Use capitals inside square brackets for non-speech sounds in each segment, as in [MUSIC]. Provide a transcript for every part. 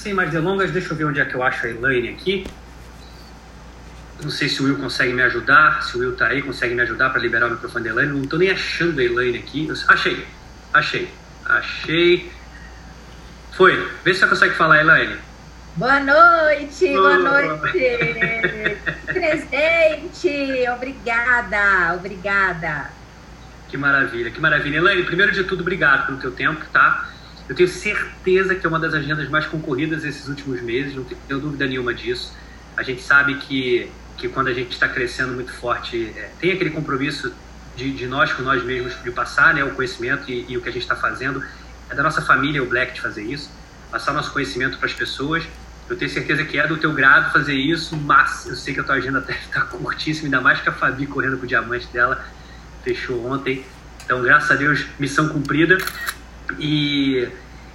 sem mais delongas, deixa eu ver onde é que eu acho a Elaine aqui. Não sei se o Will consegue me ajudar. Se o Will tá aí, consegue me ajudar para liberar o microfone da Elaine. Não tô nem achando a Elaine aqui. Achei, achei, achei. Foi. Vê se você consegue falar, Elaine. Boa noite, boa, boa noite. [LAUGHS] Presente, obrigada, obrigada. Que maravilha, que maravilha. Elaine, primeiro de tudo, obrigado pelo teu tempo, tá? Eu tenho certeza que é uma das agendas mais concorridas esses últimos meses, não tenho dúvida nenhuma disso. A gente sabe que, que quando a gente está crescendo muito forte, é, tem aquele compromisso de, de, nós com nós mesmos de passar né, o conhecimento e, e o que a gente está fazendo. É da nossa família, o Black, de fazer isso, passar nosso conhecimento para as pessoas. Eu tenho certeza que é do teu grado fazer isso, mas eu sei que a tua agenda está curtíssima, ainda mais que a Fabi correndo com o diamante dela, fechou ontem. Então, graças a Deus, missão cumprida. E,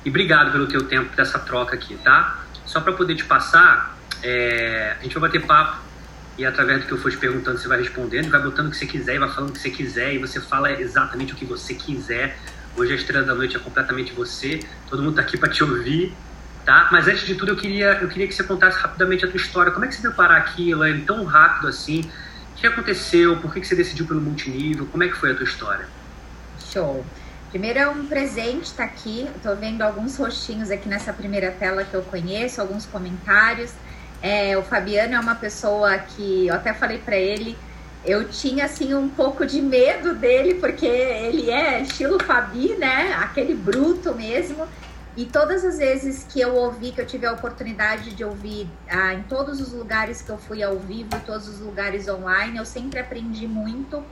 e obrigado pelo teu tempo dessa troca aqui, tá? Só para poder te passar, é, a gente vai bater papo e através do que eu for te perguntando, você vai respondendo, vai botando o que você quiser e vai falando o que você quiser e você fala exatamente o que você quiser. Hoje a estrela da noite é completamente você, todo mundo tá aqui para te ouvir, tá? Mas antes de tudo eu queria, eu queria que você contasse rapidamente a tua história. Como é que você veio parar aqui, Elaine, tão rápido assim? O que aconteceu? Por que, que você decidiu pelo multinível? Como é que foi a tua história? Show. Primeiro é um presente tá aqui. Estou vendo alguns rostinhos aqui nessa primeira tela que eu conheço, alguns comentários. É, o Fabiano é uma pessoa que eu até falei para ele, eu tinha assim um pouco de medo dele, porque ele é estilo Fabi, né? Aquele bruto mesmo. E todas as vezes que eu ouvi, que eu tive a oportunidade de ouvir ah, em todos os lugares que eu fui ao vivo, todos os lugares online, eu sempre aprendi muito.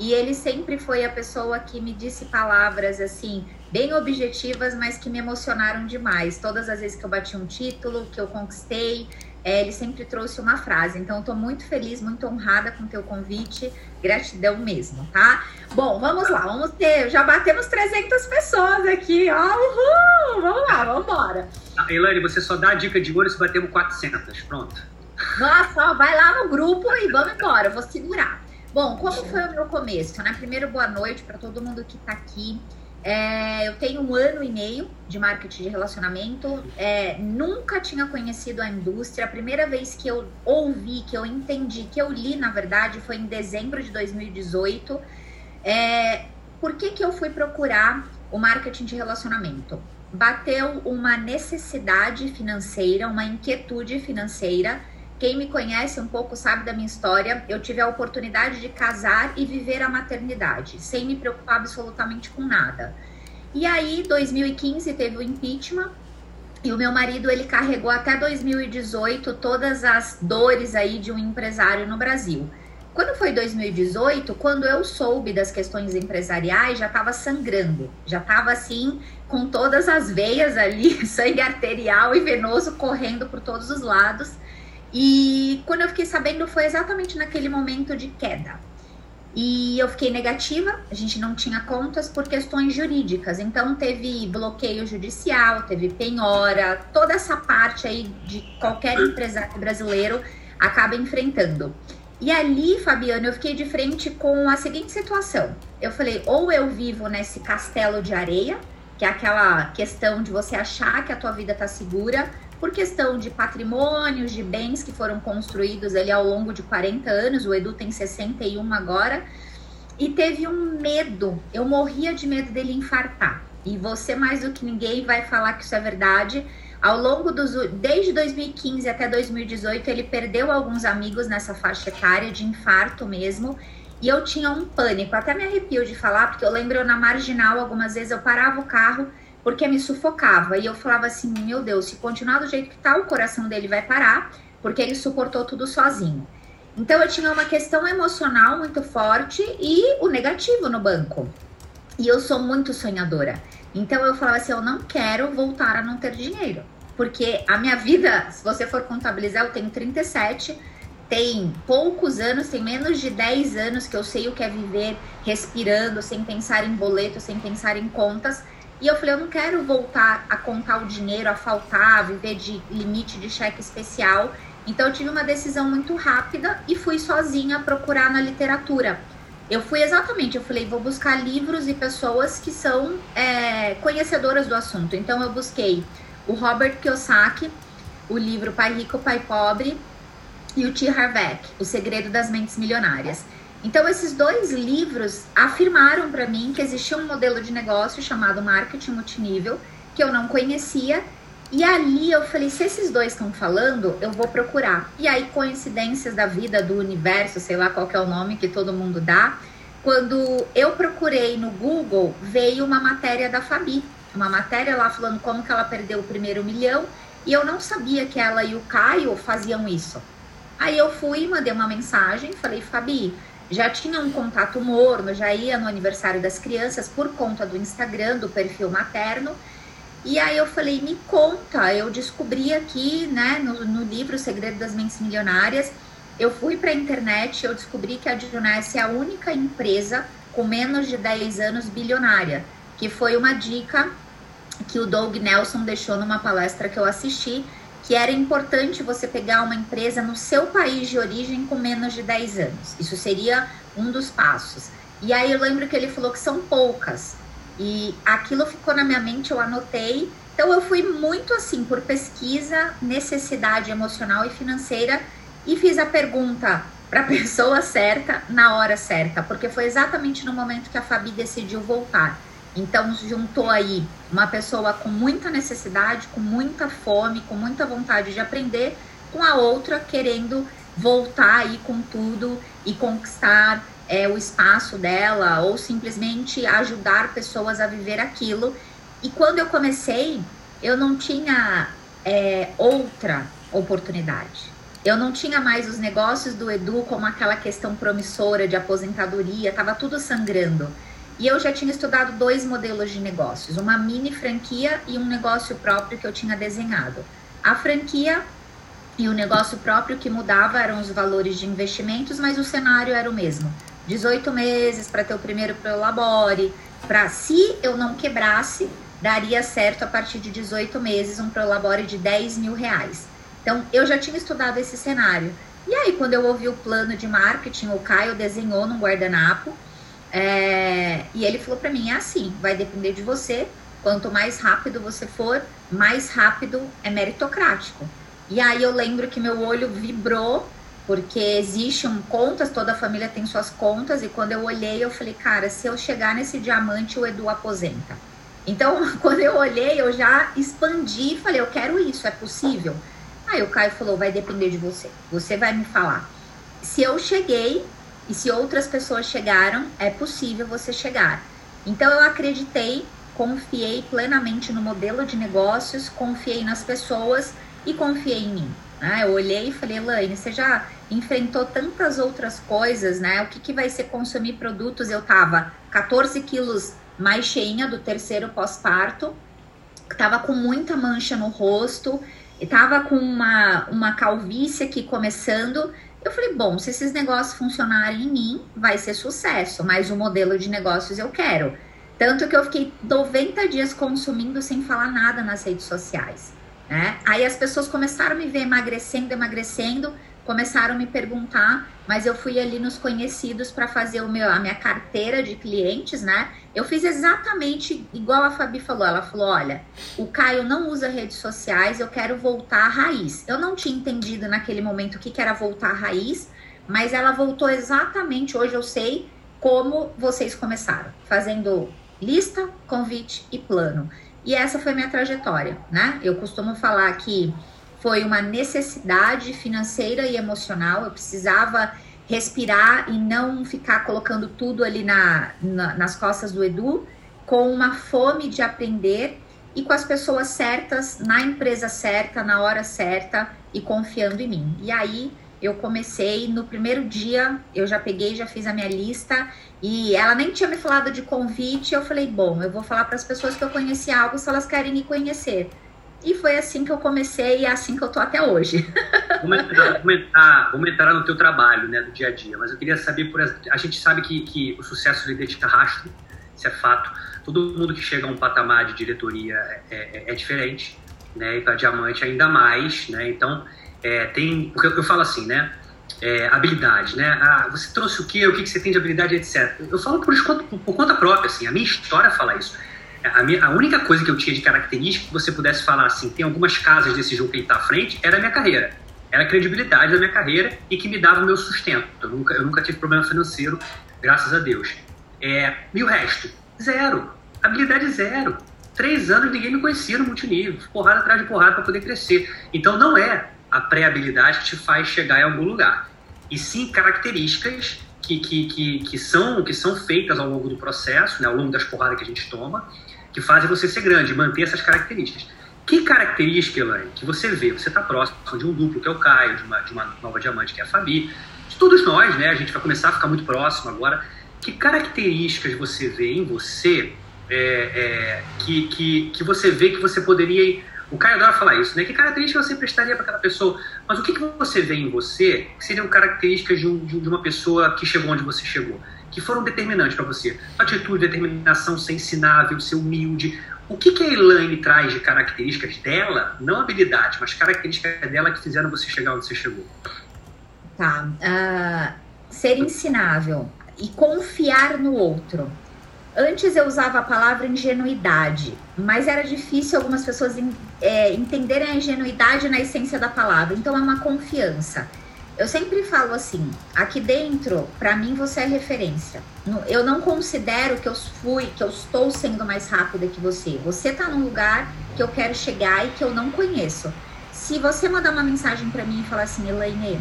E ele sempre foi a pessoa que me disse palavras assim, bem objetivas, mas que me emocionaram demais. Todas as vezes que eu bati um título, que eu conquistei, é, ele sempre trouxe uma frase. Então, eu tô muito feliz, muito honrada com o teu convite. Gratidão mesmo, tá? Bom, vamos lá, vamos ter. Já batemos 300 pessoas aqui, ó. Uhul! Vamos lá, vamos embora. Ah, Elaine, você só dá a dica de ouro se batemos 400. Pronto. Nossa, ó, vai lá no grupo e vamos embora. Eu vou segurar. Bom, como foi o meu começo? Né? Primeiro, boa noite para todo mundo que está aqui. É, eu tenho um ano e meio de marketing de relacionamento. É, nunca tinha conhecido a indústria. A primeira vez que eu ouvi, que eu entendi, que eu li, na verdade, foi em dezembro de 2018. É, por que, que eu fui procurar o marketing de relacionamento? Bateu uma necessidade financeira, uma inquietude financeira quem me conhece um pouco sabe da minha história. Eu tive a oportunidade de casar e viver a maternidade, sem me preocupar absolutamente com nada. E aí, 2015 teve o impeachment e o meu marido ele carregou até 2018 todas as dores aí de um empresário no Brasil. Quando foi 2018, quando eu soube das questões empresariais, já estava sangrando, já estava assim com todas as veias ali, [LAUGHS] sangue arterial e venoso correndo por todos os lados. E quando eu fiquei sabendo, foi exatamente naquele momento de queda. E eu fiquei negativa, a gente não tinha contas por questões jurídicas. Então teve bloqueio judicial, teve penhora, toda essa parte aí de qualquer empresário brasileiro acaba enfrentando. E ali, Fabiano, eu fiquei de frente com a seguinte situação. Eu falei, ou eu vivo nesse castelo de areia, que é aquela questão de você achar que a tua vida tá segura, por questão de patrimônios, de bens que foram construídos ali ao longo de 40 anos, o Edu tem 61 agora, e teve um medo, eu morria de medo dele infartar. E você mais do que ninguém vai falar que isso é verdade. Ao longo dos desde 2015 até 2018, ele perdeu alguns amigos nessa faixa etária de infarto mesmo. E eu tinha um pânico, até me arrepio de falar, porque eu lembro na marginal, algumas vezes eu parava o carro porque me sufocava. E eu falava assim: meu Deus, se continuar do jeito que tá, o coração dele vai parar, porque ele suportou tudo sozinho. Então eu tinha uma questão emocional muito forte e o negativo no banco. E eu sou muito sonhadora. Então eu falava assim: eu não quero voltar a não ter dinheiro. Porque a minha vida, se você for contabilizar, eu tenho 37, tem poucos anos, tem menos de 10 anos que eu sei o que é viver respirando, sem pensar em boleto, sem pensar em contas. E eu falei, eu não quero voltar a contar o dinheiro, a faltar, a viver de limite de cheque especial. Então eu tive uma decisão muito rápida e fui sozinha procurar na literatura. Eu fui exatamente, eu falei, vou buscar livros e pessoas que são é, conhecedoras do assunto. Então eu busquei o Robert Kiyosaki, o livro Pai Rico, Pai Pobre, e o T. Harv O Segredo das Mentes Milionárias. Então, esses dois livros afirmaram para mim que existia um modelo de negócio chamado marketing multinível, que eu não conhecia. E ali eu falei: se esses dois estão falando, eu vou procurar. E aí, coincidências da vida, do universo, sei lá qual é o nome que todo mundo dá. Quando eu procurei no Google, veio uma matéria da Fabi. Uma matéria lá falando como que ela perdeu o primeiro milhão. E eu não sabia que ela e o Caio faziam isso. Aí eu fui, mandei uma mensagem, falei, Fabi, já tinha um contato morno, já ia no aniversário das crianças por conta do Instagram, do perfil materno. E aí eu falei, me conta, eu descobri aqui, né, no, no livro O Segredo das Mentes Milionárias, eu fui para a internet, eu descobri que a Juness é a única empresa com menos de 10 anos bilionária, que foi uma dica que o Doug Nelson deixou numa palestra que eu assisti, que era importante você pegar uma empresa no seu país de origem com menos de 10 anos. Isso seria um dos passos. E aí eu lembro que ele falou que são poucas. E aquilo ficou na minha mente, eu anotei. Então eu fui muito assim por pesquisa, necessidade emocional e financeira e fiz a pergunta para a [LAUGHS] pessoa certa na hora certa, porque foi exatamente no momento que a Fabi decidiu voltar. Então juntou aí uma pessoa com muita necessidade, com muita fome, com muita vontade de aprender, com a outra querendo voltar aí com tudo e conquistar é, o espaço dela ou simplesmente ajudar pessoas a viver aquilo. E quando eu comecei, eu não tinha é, outra oportunidade. Eu não tinha mais os negócios do Edu como aquela questão promissora de aposentadoria, estava tudo sangrando. E eu já tinha estudado dois modelos de negócios, uma mini franquia e um negócio próprio que eu tinha desenhado. A franquia e o negócio próprio que mudava eram os valores de investimentos, mas o cenário era o mesmo. 18 meses para ter o primeiro Prolabore, para se eu não quebrasse, daria certo a partir de 18 meses um Prolabore de 10 mil reais. Então eu já tinha estudado esse cenário. E aí, quando eu ouvi o plano de marketing, o Caio desenhou num guardanapo é, e ele falou para mim: é assim, vai depender de você. Quanto mais rápido você for, mais rápido é meritocrático. E aí eu lembro que meu olho vibrou, porque existem contas, toda família tem suas contas, e quando eu olhei, eu falei, cara, se eu chegar nesse diamante, o Edu aposenta. Então, [LAUGHS] quando eu olhei, eu já expandi e falei, eu quero isso, é possível? Aí o Caio falou, vai depender de você. Você vai me falar. Se eu cheguei, e se outras pessoas chegaram, é possível você chegar. Então eu acreditei, confiei plenamente no modelo de negócios, confiei nas pessoas e confiei em mim. Né? Eu olhei e falei, Elaine, você já enfrentou tantas outras coisas, né? O que, que vai ser consumir produtos? Eu tava 14 quilos mais cheinha do terceiro pós-parto, tava com muita mancha no rosto, tava com uma, uma calvície aqui começando eu falei, bom, se esses negócios funcionarem em mim, vai ser sucesso, mas o modelo de negócios eu quero. Tanto que eu fiquei 90 dias consumindo sem falar nada nas redes sociais. Né? Aí as pessoas começaram a me ver emagrecendo, emagrecendo, começaram a me perguntar, mas eu fui ali nos conhecidos para fazer o meu, a minha carteira de clientes, né? Eu fiz exatamente igual a Fabi falou. Ela falou: olha, o Caio não usa redes sociais, eu quero voltar à raiz. Eu não tinha entendido naquele momento o que, que era voltar à raiz, mas ela voltou exatamente. Hoje eu sei como vocês começaram, fazendo lista, convite e plano. E essa foi minha trajetória, né? Eu costumo falar que foi uma necessidade financeira e emocional. Eu precisava respirar e não ficar colocando tudo ali na, na, nas costas do Edu, com uma fome de aprender e com as pessoas certas, na empresa certa, na hora certa e confiando em mim. E aí eu comecei no primeiro dia, eu já peguei, já fiz a minha lista e ela nem tinha me falado de convite. Eu falei, bom, eu vou falar para as pessoas que eu conheci algo se elas querem me conhecer. E foi assim que eu comecei e é assim que eu tô até hoje. [LAUGHS] vamos, entrar, vamos, entrar, vamos entrar no teu trabalho, né, do dia a dia. Mas eu queria saber, por a gente sabe que, que o sucesso ele deixa rastro, isso é fato. Todo mundo que chega a um patamar de diretoria é, é, é diferente, né, e para diamante ainda mais, né. Então é, tem, porque eu falo assim, né, é, habilidade, né? Ah, você trouxe o quê? O que, que você tem de habilidade, etc. Eu falo por, por, por conta própria, assim. A minha história fala isso A, minha, a única coisa que eu tinha de característica que você pudesse falar assim, tem algumas casas desse jogo que ele está à frente, era a minha carreira. Era a credibilidade da minha carreira e que me dava o meu sustento. Eu nunca, eu nunca tive problema financeiro, graças a Deus. É, e o resto? Zero. Habilidade zero. Três anos ninguém me conhecia no multinível. Porrada atrás de porrada para poder crescer. Então não é a pré-habilidade que te faz chegar em algum lugar. E sim características que, que, que, que, são, que são feitas ao longo do processo, né, ao longo das porradas que a gente toma, que fazem você ser grande, manter essas características. Que característica, Elaine, que você vê? Você está próximo de um duplo, que é o Caio, de uma, de uma nova diamante, que é a Fabi, de todos nós, né? A gente vai começar a ficar muito próximo agora. Que características você vê em você é, é, que, que, que você vê que você poderia. O Caio adora falar isso, né? Que características você prestaria para aquela pessoa? Mas o que, que você vê em você que seriam características de, um, de uma pessoa que chegou onde você chegou? Que foram determinantes para você? Atitude, determinação, ser ensinável, ser humilde. O que, que a Elaine traz de características dela, não habilidade, mas características dela que fizeram você chegar onde você chegou? Tá. Uh, ser ensinável e confiar no outro. Antes eu usava a palavra ingenuidade, mas era difícil algumas pessoas é, entenderem a ingenuidade na essência da palavra. Então é uma confiança. Eu sempre falo assim: aqui dentro, para mim você é referência. Eu não considero que eu fui, que eu estou sendo mais rápida que você. Você tá num lugar que eu quero chegar e que eu não conheço. Se você mandar uma mensagem para mim e falar assim, Elaine,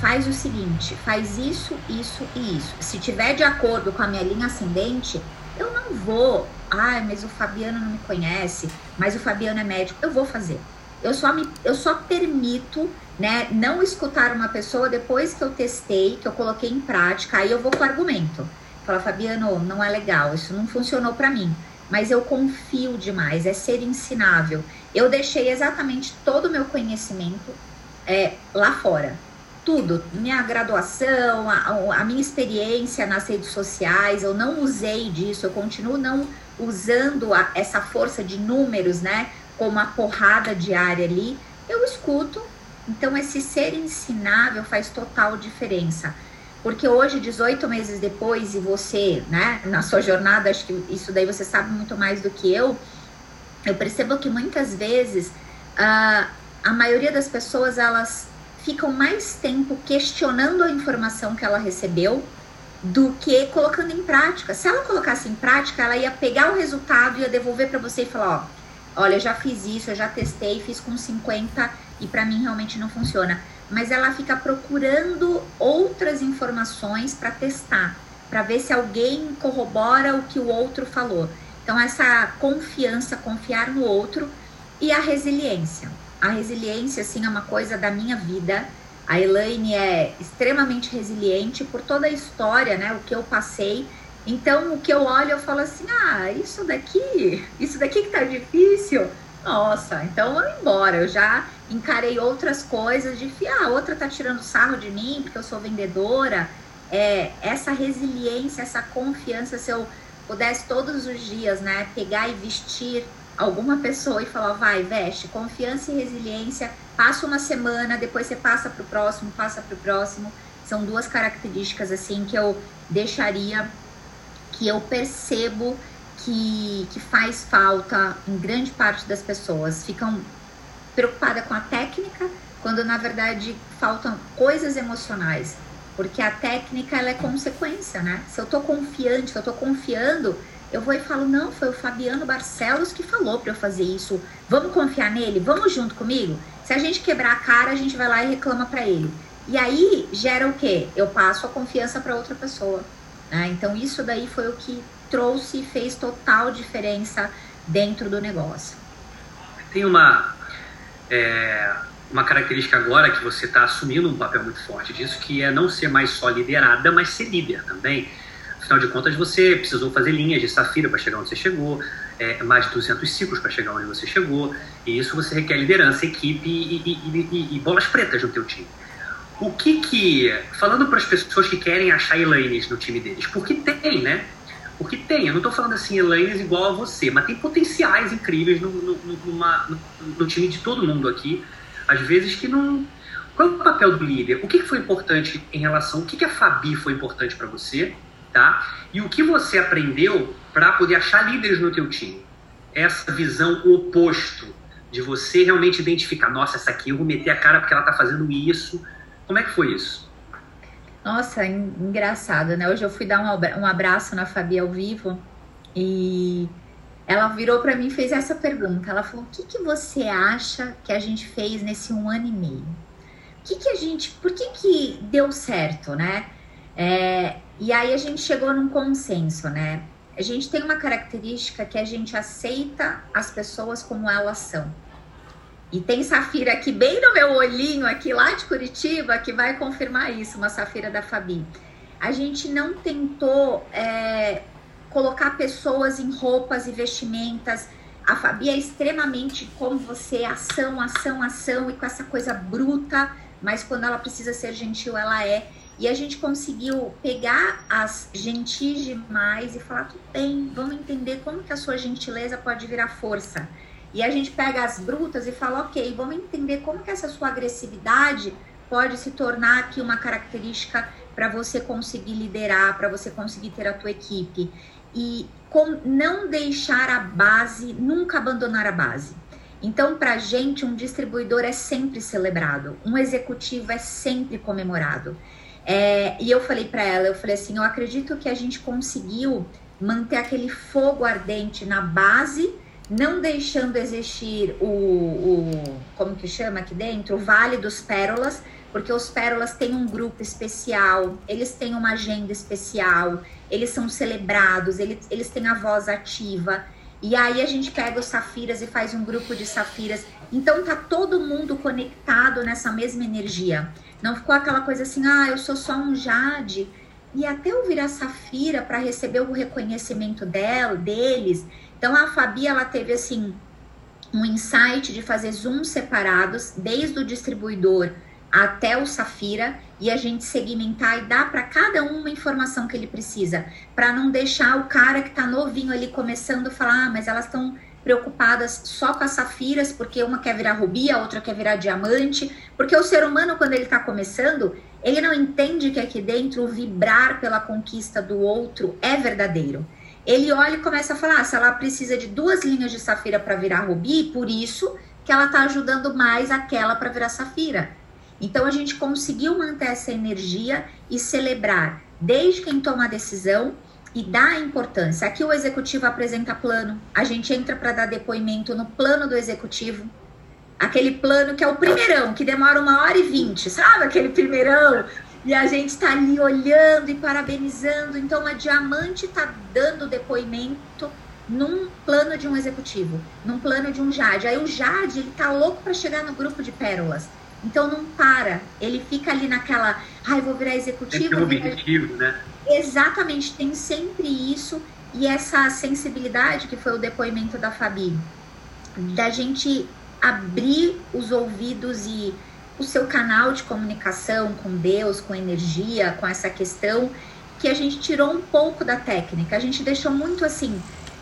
faz o seguinte, faz isso, isso e isso. Se tiver de acordo com a minha linha ascendente, eu não vou, ai, mas o Fabiano não me conhece, mas o Fabiano é médico. Eu vou fazer. Eu só, me, eu só permito né, não escutar uma pessoa depois que eu testei, que eu coloquei em prática, aí eu vou com argumento. Fala, Fabiano, não é legal, isso não funcionou para mim. Mas eu confio demais, é ser ensinável. Eu deixei exatamente todo o meu conhecimento é, lá fora tudo, minha graduação, a, a, minha experiência nas redes sociais, eu não usei disso, eu continuo não usando a, essa força de números, né, como a porrada diária ali, eu escuto. Então, esse ser ensinável faz total diferença. Porque hoje, 18 meses depois, e você, né, na sua jornada, acho que isso daí você sabe muito mais do que eu, eu percebo que muitas vezes uh, a maioria das pessoas, elas ficam mais tempo questionando a informação que ela recebeu do que colocando em prática. Se ela colocasse em prática, ela ia pegar o resultado e ia devolver para você e falar, ó, olha, eu já fiz isso, eu já testei, fiz com 50 e para mim realmente não funciona. Mas ela fica procurando outras informações para testar, para ver se alguém corrobora o que o outro falou. Então essa confiança, confiar no outro e a resiliência a resiliência, assim, é uma coisa da minha vida. A Elaine é extremamente resiliente por toda a história, né? O que eu passei. Então, o que eu olho, eu falo assim: ah, isso daqui, isso daqui que tá difícil. Nossa, então eu vou embora. Eu já encarei outras coisas de ah, outra tá tirando sarro de mim porque eu sou vendedora. É, essa resiliência, essa confiança, se eu pudesse todos os dias, né, pegar e vestir alguma pessoa e falar, vai, veste, confiança e resiliência, passa uma semana, depois você passa para o próximo, passa para o próximo. São duas características assim que eu deixaria, que eu percebo que, que faz falta em grande parte das pessoas. Ficam preocupadas com a técnica, quando na verdade faltam coisas emocionais. Porque a técnica ela é consequência, né? Se eu tô confiante, se eu tô confiando, eu vou e falo, não, foi o Fabiano Barcelos que falou para eu fazer isso. Vamos confiar nele? Vamos junto comigo? Se a gente quebrar a cara, a gente vai lá e reclama para ele. E aí gera o quê? Eu passo a confiança para outra pessoa. Né? Então isso daí foi o que trouxe e fez total diferença dentro do negócio. Tem uma é, uma característica agora que você está assumindo um papel muito forte disso, que é não ser mais só liderada, mas ser líder também. Afinal de contas, você precisou fazer linhas de safira para chegar onde você chegou, é, mais de 200 ciclos para chegar onde você chegou, e isso você requer liderança, equipe e, e, e, e bolas pretas no teu time. O que que, falando para as pessoas que querem achar Elaines no time deles, porque tem, né? Porque tem, eu não estou falando assim Elaines igual a você, mas tem potenciais incríveis no, no, numa, no, no time de todo mundo aqui, às vezes que não, qual é o papel do líder? O que foi importante em relação, o que, a Fabi foi importante para você? tá? E o que você aprendeu para poder achar líderes no teu time? essa visão oposto de você realmente identificar, nossa, essa aqui eu vou meter a cara porque ela tá fazendo isso. Como é que foi isso? Nossa, engraçado, né? Hoje eu fui dar um abraço na Fabi ao vivo e ela virou para mim e fez essa pergunta. Ela falou: O que, que você acha que a gente fez nesse um ano e meio? O que, que a gente. Por que, que deu certo, né? É, e aí a gente chegou num consenso, né? A gente tem uma característica que a gente aceita as pessoas como elas são. E tem safira aqui bem no meu olhinho, aqui lá de Curitiba, que vai confirmar isso, uma safira da Fabi. A gente não tentou é, colocar pessoas em roupas e vestimentas. A Fabi é extremamente como você, ação, ação, ação, e com essa coisa bruta, mas quando ela precisa ser gentil, ela é. E a gente conseguiu pegar as gentis demais e falar, tudo bem, vamos entender como que a sua gentileza pode virar força. E a gente pega as brutas e fala, ok, vamos entender como que essa sua agressividade pode se tornar aqui uma característica para você conseguir liderar, para você conseguir ter a tua equipe. E com não deixar a base, nunca abandonar a base. Então, para a gente, um distribuidor é sempre celebrado, um executivo é sempre comemorado. É, e eu falei para ela, eu falei assim, eu acredito que a gente conseguiu manter aquele fogo ardente na base não deixando existir o, o, como que chama aqui dentro, o Vale dos Pérolas, porque os Pérolas têm um grupo especial, eles têm uma agenda especial, eles são celebrados, eles, eles têm a voz ativa. E aí a gente pega os Safiras e faz um grupo de Safiras. Então tá todo mundo conectado nessa mesma energia. Não ficou aquela coisa assim, ah, eu sou só um Jade. E até eu virar Safira para receber o reconhecimento dela, deles, então a Fabi ela teve assim um insight de fazer zooms separados desde o distribuidor até o Safira e a gente segmentar e dar para cada um uma informação que ele precisa, para não deixar o cara que está novinho ali começando falar, ah, mas elas estão preocupadas só com as safiras, porque uma quer virar rubi, a outra quer virar diamante, porque o ser humano quando ele está começando, ele não entende que aqui dentro o vibrar pela conquista do outro é verdadeiro ele olha e começa a falar: ah, se ela precisa de duas linhas de safira para virar rubi, por isso que ela está ajudando mais aquela para virar safira. Então a gente conseguiu manter essa energia e celebrar desde quem toma a decisão e dá importância. Aqui o executivo apresenta plano, a gente entra para dar depoimento no plano do executivo. Aquele plano que é o primeirão, que demora uma hora e vinte, sabe? Aquele primeirão e a gente está ali olhando e parabenizando. Então, a Diamante está dando depoimento num plano de um executivo, num plano de um Jade. Aí o Jade, ele tá louco para chegar no grupo de pérolas. Então não para, ele fica ali naquela, ai, vou virar executivo. Tem um objetivo, né? Exatamente, tem sempre isso e essa sensibilidade que foi o depoimento da Fabi, da gente abrir os ouvidos e o seu canal de comunicação com Deus, com energia, com essa questão, que a gente tirou um pouco da técnica. A gente deixou muito assim,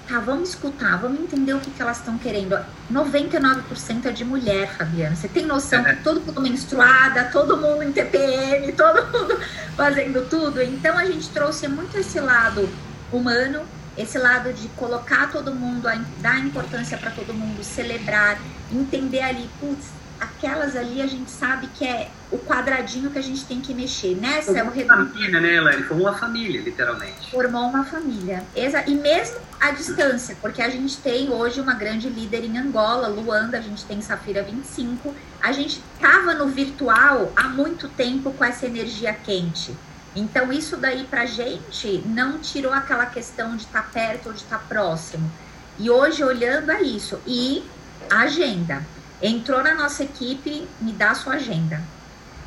tá, vamos escutar, vamos entender o que, que elas estão querendo. 99% é de mulher, Fabiana. Você tem noção que todo mundo menstruada, todo mundo em TPM, todo mundo [LAUGHS] fazendo tudo. Então a gente trouxe muito esse lado humano, esse lado de colocar todo mundo, dar importância para todo mundo, celebrar, entender ali, putz, aquelas ali a gente sabe que é o quadradinho que a gente tem que mexer. Nessa Formou é o redondo. família, né, Elaine? Formou uma família, literalmente. Formou uma família. E mesmo a distância, porque a gente tem hoje uma grande líder em Angola, Luanda, a gente tem Safira 25. A gente tava no virtual há muito tempo com essa energia quente. Então, isso daí pra gente não tirou aquela questão de estar tá perto ou de estar tá próximo. E hoje, olhando a isso. E a agenda entrou na nossa equipe, me dá a sua agenda.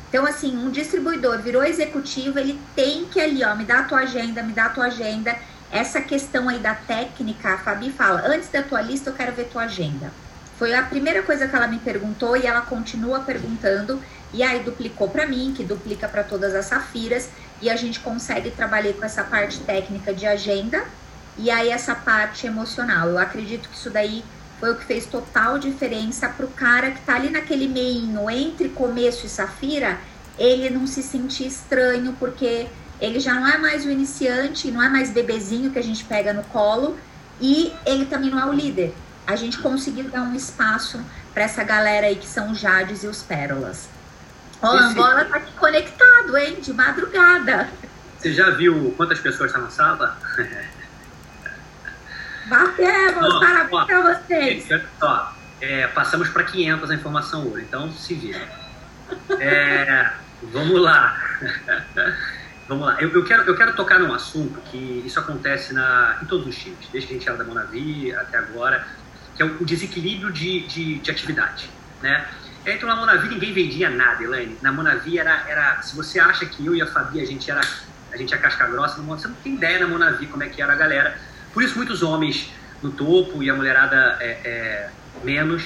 Então, assim, um distribuidor virou executivo, ele tem que ali, ó, me dá a tua agenda, me dá a tua agenda. Essa questão aí da técnica, a Fabi fala, antes da tua lista eu quero ver tua agenda. Foi a primeira coisa que ela me perguntou e ela continua perguntando. E aí duplicou para mim, que duplica para todas as safiras, e a gente consegue trabalhar com essa parte técnica de agenda e aí essa parte emocional. Eu acredito que isso daí foi o que fez total diferença para o cara que está ali naquele meinho entre começo e safira, ele não se sentir estranho, porque ele já não é mais o iniciante, não é mais bebezinho que a gente pega no colo, e ele também não é o líder. a gente conseguir dar um espaço para essa galera aí que são os Jades e os Pérolas. Ó, oh, Angola tá aqui conectado, hein? De madrugada. Você já viu quantas pessoas estão tá na sala? [LAUGHS] Batemos, oh, parabéns para vocês. Ó, é, passamos para 500 a informação hoje, então se vira. É, vamos lá. [LAUGHS] vamos lá. Eu, eu, quero, eu quero tocar num assunto que isso acontece na, em todos os times, desde que a gente era da Monavi até agora, que é o, o desequilíbrio de, de, de atividade. Né? Então na Monavi ninguém vendia nada, Elaine. Na Monavi era, era. Se você acha que eu e a Fabi a gente era. A gente é casca grossa, você não tem ideia na Monavi como é que era a galera. Por isso muitos homens no topo e a mulherada é, é menos.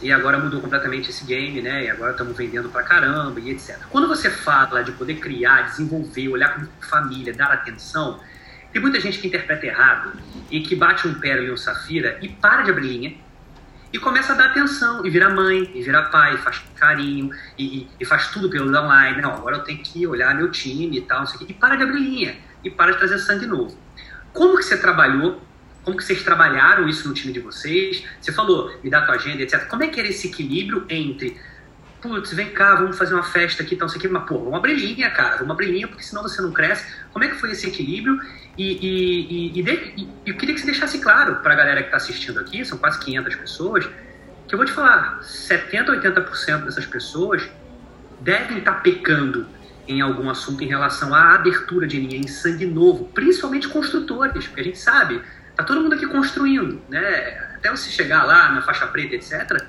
E agora mudou completamente esse game, né? E agora estamos vendendo pra caramba e etc. Quando você fala de poder criar, desenvolver, olhar como família, dar atenção, tem muita gente que interpreta errado e que bate um pérola e um safira e para de abrir linha e começa a dar atenção e vira mãe, e vira pai, faz carinho e, e, e faz tudo pelo online. Não, agora eu tenho que olhar meu time e tal, não sei o quê. E para de abrir linha e para de trazer sangue novo. Como que você trabalhou como que vocês trabalharam isso no time de vocês? Você falou, me dá tua agenda, etc. Como é que era esse equilíbrio entre, putz, vem cá, vamos fazer uma festa aqui, tal, sei aqui, mas pô, vamos abrir linha, cara, vamos abrir linha, porque senão você não cresce. Como é que foi esse equilíbrio? E, e, e, e eu queria que você deixasse claro para a galera que está assistindo aqui, são quase 500 pessoas, que eu vou te falar, 70, 80% dessas pessoas devem estar tá pecando em algum assunto em relação à abertura de linha em sangue novo, principalmente construtores, porque a gente sabe Tá todo mundo aqui construindo, né? Até você chegar lá na faixa preta, etc.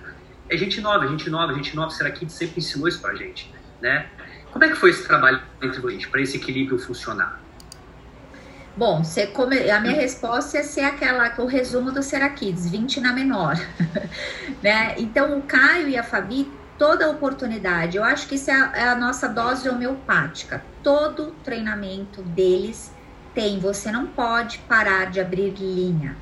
É gente nova, gente nova, gente nova. Será que sempre ensinou isso pra gente, né? Como é que foi esse trabalho entre vocês para esse equilíbrio funcionar? Bom, come... a minha resposta é ser aquela, o resumo do Serakids, 20 na menor. [LAUGHS] né? Então, o Caio e a Fabi, toda oportunidade, eu acho que isso é a, é a nossa dose homeopática. Todo treinamento deles tem, você não pode parar de abrir linha.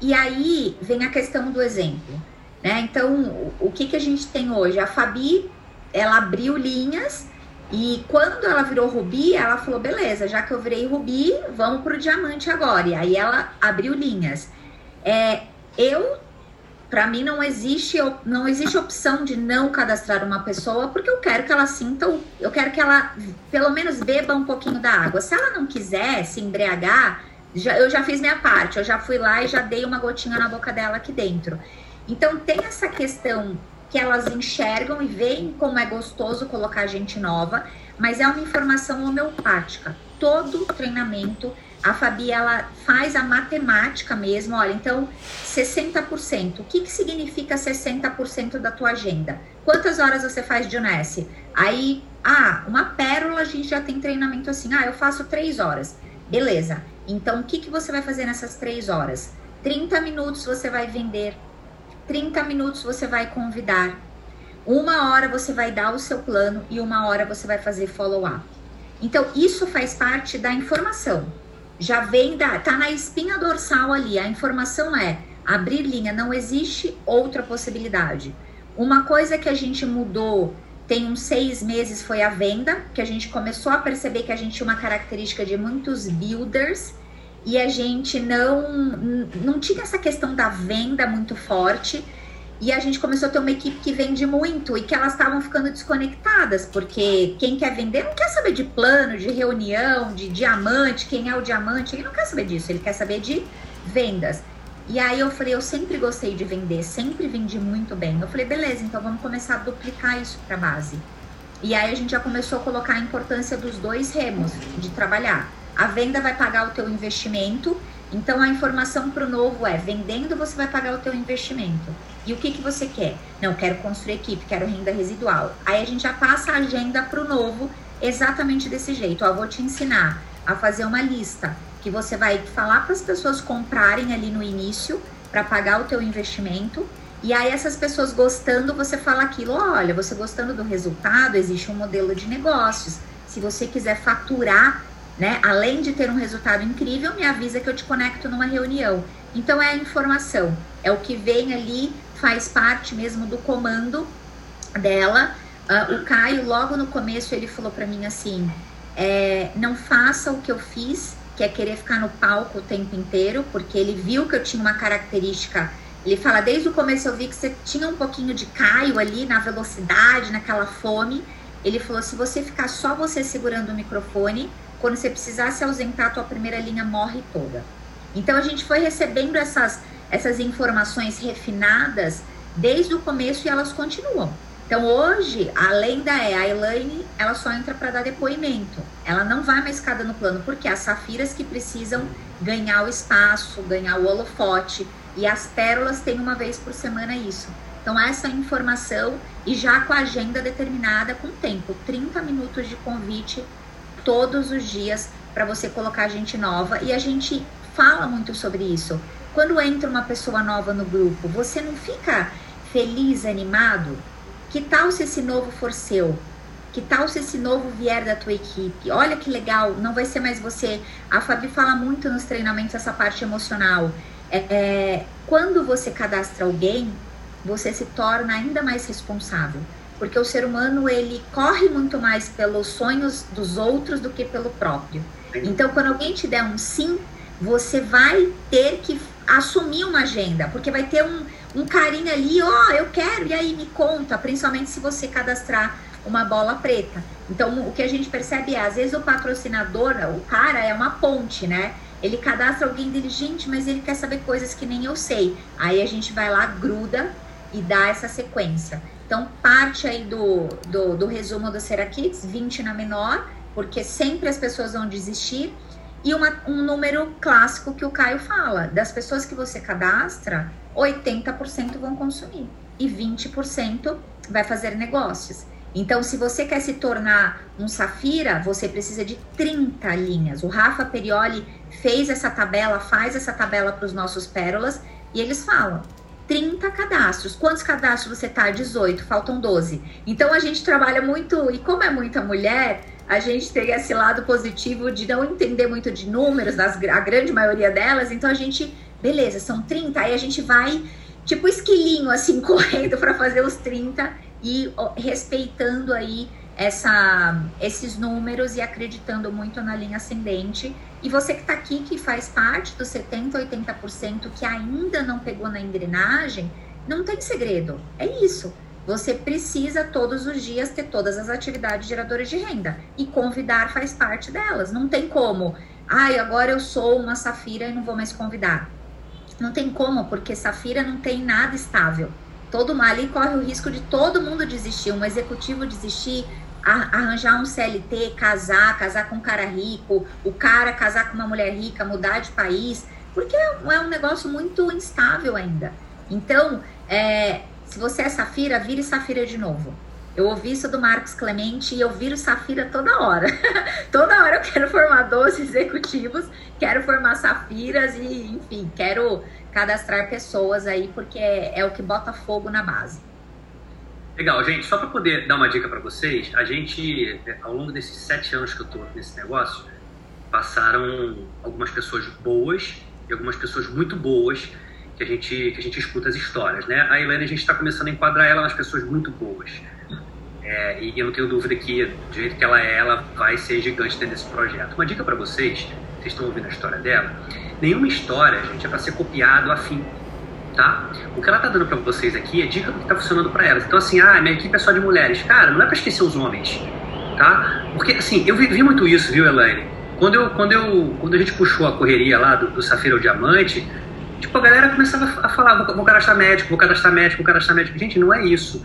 E aí vem a questão do exemplo. Né? Então, o que, que a gente tem hoje? A Fabi, ela abriu linhas e quando ela virou rubi, ela falou: beleza, já que eu virei rubi, vamos pro diamante agora. E aí ela abriu linhas. É, eu para mim não existe não existe opção de não cadastrar uma pessoa porque eu quero que ela sinta eu quero que ela pelo menos beba um pouquinho da água. Se ela não quiser se embriagar já, eu já fiz minha parte eu já fui lá e já dei uma gotinha na boca dela aqui dentro. Então tem essa questão que elas enxergam e veem como é gostoso colocar gente nova mas é uma informação homeopática. Todo treinamento a Fabi ela faz a matemática mesmo, olha, então 60%. O que, que significa 60% da tua agenda? Quantas horas você faz de Unesse? Aí, ah, uma pérola a gente já tem treinamento assim, ah, eu faço três horas. Beleza. Então, o que, que você vai fazer nessas três horas? 30 minutos você vai vender, 30 minutos você vai convidar, uma hora você vai dar o seu plano e uma hora você vai fazer follow-up. Então, isso faz parte da informação já vem da, tá na espinha dorsal ali. A informação é abrir linha, não existe outra possibilidade. Uma coisa que a gente mudou tem uns seis meses foi a venda, que a gente começou a perceber que a gente tinha uma característica de muitos builders e a gente não, não tinha essa questão da venda muito forte. E a gente começou a ter uma equipe que vende muito e que elas estavam ficando desconectadas, porque quem quer vender não quer saber de plano, de reunião, de diamante, quem é o diamante, ele não quer saber disso, ele quer saber de vendas. E aí eu falei, eu sempre gostei de vender, sempre vendi muito bem. Eu falei, beleza, então vamos começar a duplicar isso para base. E aí a gente já começou a colocar a importância dos dois remos de trabalhar. A venda vai pagar o teu investimento então a informação para o novo é: vendendo você vai pagar o teu investimento. E o que, que você quer? Não, quero construir equipe, quero renda residual. Aí a gente já passa a agenda para o novo exatamente desse jeito. Ó, vou te ensinar a fazer uma lista que você vai falar para as pessoas comprarem ali no início para pagar o teu investimento. E aí essas pessoas gostando, você fala aquilo, olha, você gostando do resultado, existe um modelo de negócios. Se você quiser faturar né? Além de ter um resultado incrível, me avisa que eu te conecto numa reunião. Então é a informação, é o que vem ali, faz parte mesmo do comando dela. Uh, o Caio, logo no começo, ele falou para mim assim: é, não faça o que eu fiz, que é querer ficar no palco o tempo inteiro, porque ele viu que eu tinha uma característica Ele fala, desde o começo eu vi que você tinha um pouquinho de caio ali na velocidade, naquela fome. Ele falou, se você ficar só você segurando o microfone, quando você precisar se ausentar, tua primeira linha morre toda. Então a gente foi recebendo essas, essas informações refinadas desde o começo e elas continuam. Então hoje, a lenda é a Elaine, ela só entra para dar depoimento. Ela não vai mais escada no plano, porque as safiras que precisam ganhar o espaço, ganhar o holofote, e as pérolas têm uma vez por semana isso. Então, essa informação e já com a agenda determinada com tempo, 30 minutos de convite todos os dias para você colocar gente nova. E a gente fala muito sobre isso. Quando entra uma pessoa nova no grupo, você não fica feliz, animado? Que tal se esse novo for seu? Que tal se esse novo vier da tua equipe? Olha que legal, não vai ser mais você. A Fabi fala muito nos treinamentos essa parte emocional. É, é, quando você cadastra alguém, você se torna ainda mais responsável. Porque o ser humano, ele corre muito mais pelos sonhos dos outros do que pelo próprio. Então, quando alguém te der um sim, você vai ter que assumir uma agenda, porque vai ter um, um carinho ali, ó, oh, eu quero, e aí me conta, principalmente se você cadastrar uma bola preta. Então, o que a gente percebe é, às vezes o patrocinador, o cara é uma ponte, né? Ele cadastra alguém inteligente, mas ele quer saber coisas que nem eu sei. Aí a gente vai lá, gruda e dá essa sequência. Então, parte aí do, do, do resumo do Kids, 20 na menor, porque sempre as pessoas vão desistir. E uma, um número clássico que o Caio fala: das pessoas que você cadastra, 80% vão consumir e 20% vai fazer negócios. Então, se você quer se tornar um Safira, você precisa de 30 linhas. O Rafa Perioli fez essa tabela, faz essa tabela para os nossos pérolas e eles falam: 30 cadastros. Quantos cadastros você tá? 18, faltam 12. Então a gente trabalha muito, e como é muita mulher, a gente tem esse lado positivo de não entender muito de números, das, a grande maioria delas, então a gente, beleza, são 30, aí a gente vai, tipo esquilinho, assim, [LAUGHS] correndo para fazer os 30 e respeitando aí essa, esses números e acreditando muito na linha ascendente. E você que está aqui, que faz parte dos 70%, 80% que ainda não pegou na engrenagem, não tem segredo. É isso. Você precisa todos os dias ter todas as atividades geradoras de renda. E convidar faz parte delas. Não tem como. Ai, agora eu sou uma safira e não vou mais convidar. Não tem como, porque safira não tem nada estável. Todo ali corre o risco de todo mundo desistir, um executivo desistir, arranjar um CLT, casar, casar com um cara rico, o cara casar com uma mulher rica, mudar de país, porque é um negócio muito instável ainda. Então, é, se você é Safira, vire Safira de novo. Eu ouvi isso do Marcos Clemente e eu viro Safira toda hora. [LAUGHS] toda hora eu quero formar 12 executivos, quero formar Safiras e, enfim, quero cadastrar pessoas aí, porque é, é o que bota fogo na base. Legal, gente. Só para poder dar uma dica para vocês, a gente, ao longo desses sete anos que eu estou nesse negócio, passaram algumas pessoas boas e algumas pessoas muito boas que a gente, que a gente escuta as histórias, né? A Helena, a gente está começando a enquadrar ela nas pessoas muito boas. É, e eu não tenho dúvida que, do jeito que ela é, ela vai ser gigante dentro desse projeto. Uma dica para vocês, vocês estão ouvindo a história dela, nenhuma história, gente, é para ser copiado a fim tá? O que ela tá dando para vocês aqui é dica do que tá funcionando para elas. Então, assim, ah, minha equipe é só de mulheres. Cara, não é para esquecer os homens, tá? Porque, assim, eu vivi muito isso, viu, Elaine? Quando, eu, quando, eu, quando a gente puxou a correria lá do, do Safira ao Diamante, tipo, a galera começava a falar, vou, vou cadastrar médico, vou cadastrar médico, vou cadastrar médico. Gente, não é isso.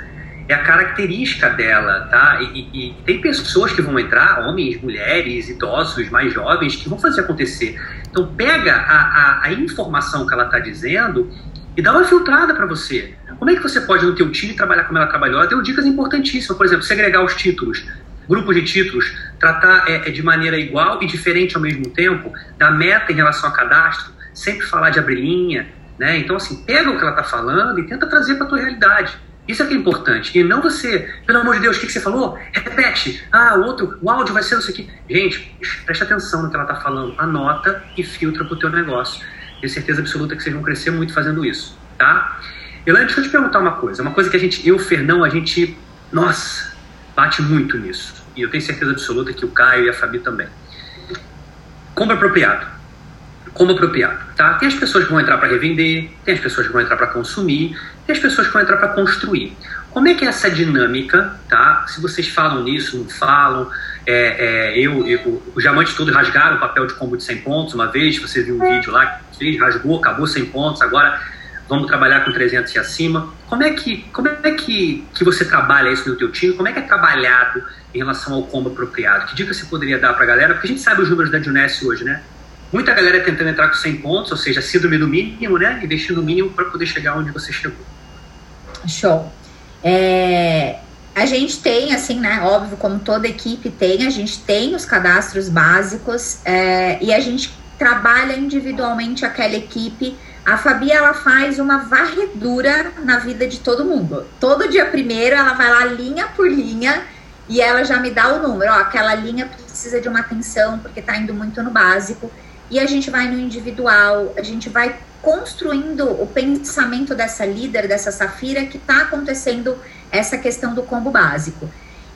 É a característica dela, tá? E, e, e tem pessoas que vão entrar, homens, mulheres, idosos, mais jovens, que vão fazer acontecer. Então, pega a, a, a informação que ela está dizendo e dá uma filtrada para você. Como é que você pode no teu time trabalhar como ela trabalhou? Ela deu dicas importantíssimas, por exemplo, segregar os títulos, grupos de títulos, tratar é, é, de maneira igual e diferente ao mesmo tempo, da meta em relação a cadastro, sempre falar de abrir linha, né? Então, assim, pega o que ela está falando e tenta trazer para tua realidade. Isso é que é importante. E não você, pelo amor de Deus, o que, que você falou? Repete. Ah, o outro, o áudio vai ser isso aqui. Gente, preste atenção no que ela está falando. Anota e filtra para o teu negócio. Tenho certeza absoluta que vocês vão crescer muito fazendo isso, tá? Elaine, deixa eu te perguntar uma coisa. Uma coisa que a gente, eu, Fernão, a gente, nossa, bate muito nisso. E eu tenho certeza absoluta que o Caio e a Fabi também. Compra apropriado. como apropriado, tá? Tem as pessoas que vão entrar para revender, tem as pessoas que vão entrar para consumir, tem as pessoas que vão entrar para construir. Como é que é essa dinâmica, tá? Se vocês falam nisso, não falam, é, é, eu, eu, os diamantes todos rasgaram o papel de combo de 100 pontos uma vez, você viu um vídeo lá que rasgou, acabou 100 pontos, agora vamos trabalhar com 300 e acima. Como é que, como é que, que você trabalha isso no teu time? Como é que é trabalhado em relação ao combo apropriado? Que dica você poderia dar para a galera? Porque a gente sabe os números da Juness hoje, né? Muita galera tentando entrar com 100 pontos, ou seja, síndrome do mínimo, né? Investir no mínimo para poder chegar onde você chegou. Show. É, a gente tem, assim, né? Óbvio, como toda equipe tem, a gente tem os cadastros básicos é, e a gente trabalha individualmente aquela equipe. A Fabi, ela faz uma varredura na vida de todo mundo. Todo dia primeiro, ela vai lá linha por linha e ela já me dá o número. Ó, aquela linha precisa de uma atenção porque tá indo muito no básico. E a gente vai no individual, a gente vai construindo o pensamento dessa líder, dessa Safira, que está acontecendo essa questão do combo básico.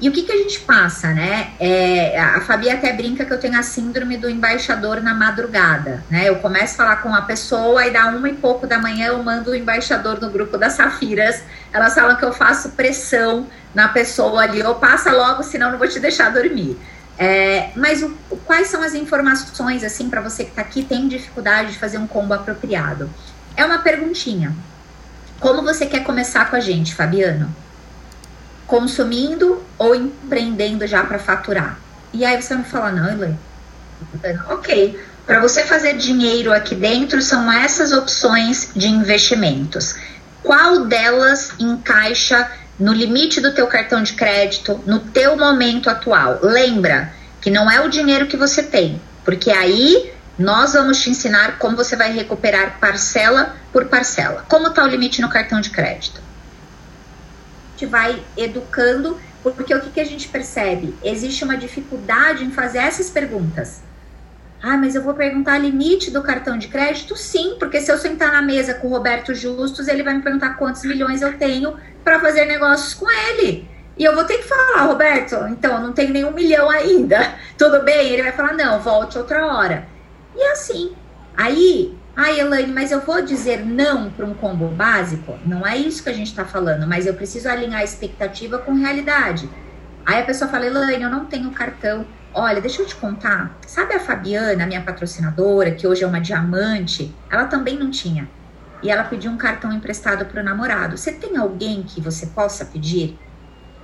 E o que, que a gente passa, né? É, a Fabi até brinca que eu tenho a síndrome do embaixador na madrugada, né? Eu começo a falar com a pessoa e dá uma e pouco da manhã eu mando o embaixador no grupo das Safiras. Elas falam que eu faço pressão na pessoa ali, ou passa logo, senão não vou te deixar dormir. É, mas o, quais são as informações, assim, para você que está aqui tem dificuldade de fazer um combo apropriado? É uma perguntinha. Como você quer começar com a gente, Fabiano? Consumindo ou empreendendo já para faturar? E aí você me falar, não, Elaine, ok. Para você fazer dinheiro aqui dentro, são essas opções de investimentos. Qual delas encaixa no limite do teu cartão de crédito, no teu momento atual. Lembra que não é o dinheiro que você tem, porque aí nós vamos te ensinar como você vai recuperar parcela por parcela. Como está o limite no cartão de crédito? A gente vai educando, porque o que, que a gente percebe? Existe uma dificuldade em fazer essas perguntas. Ah, mas eu vou perguntar limite do cartão de crédito? Sim, porque se eu sentar na mesa com o Roberto Justus, ele vai me perguntar quantos milhões eu tenho para fazer negócios com ele. E eu vou ter que falar, Roberto, então, não tenho nenhum milhão ainda. [LAUGHS] Tudo bem? Ele vai falar, não, volte outra hora. E é assim. Aí, ai, Elaine, mas eu vou dizer não para um combo básico? Não é isso que a gente está falando, mas eu preciso alinhar a expectativa com realidade. Aí a pessoa fala, Elaine, eu não tenho cartão Olha, deixa eu te contar. Sabe a Fabiana, minha patrocinadora, que hoje é uma diamante? Ela também não tinha. E ela pediu um cartão emprestado para o namorado. Você tem alguém que você possa pedir?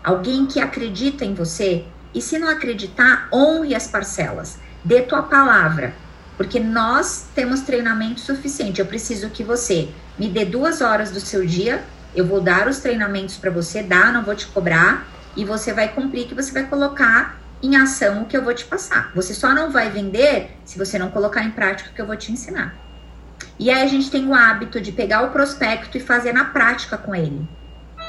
Alguém que acredita em você? E se não acreditar, honre as parcelas. Dê tua palavra. Porque nós temos treinamento suficiente. Eu preciso que você me dê duas horas do seu dia. Eu vou dar os treinamentos para você, dar, não vou te cobrar. E você vai cumprir que você vai colocar em ação o que eu vou te passar. Você só não vai vender se você não colocar em prática o que eu vou te ensinar. E aí a gente tem o hábito de pegar o prospecto e fazer na prática com ele.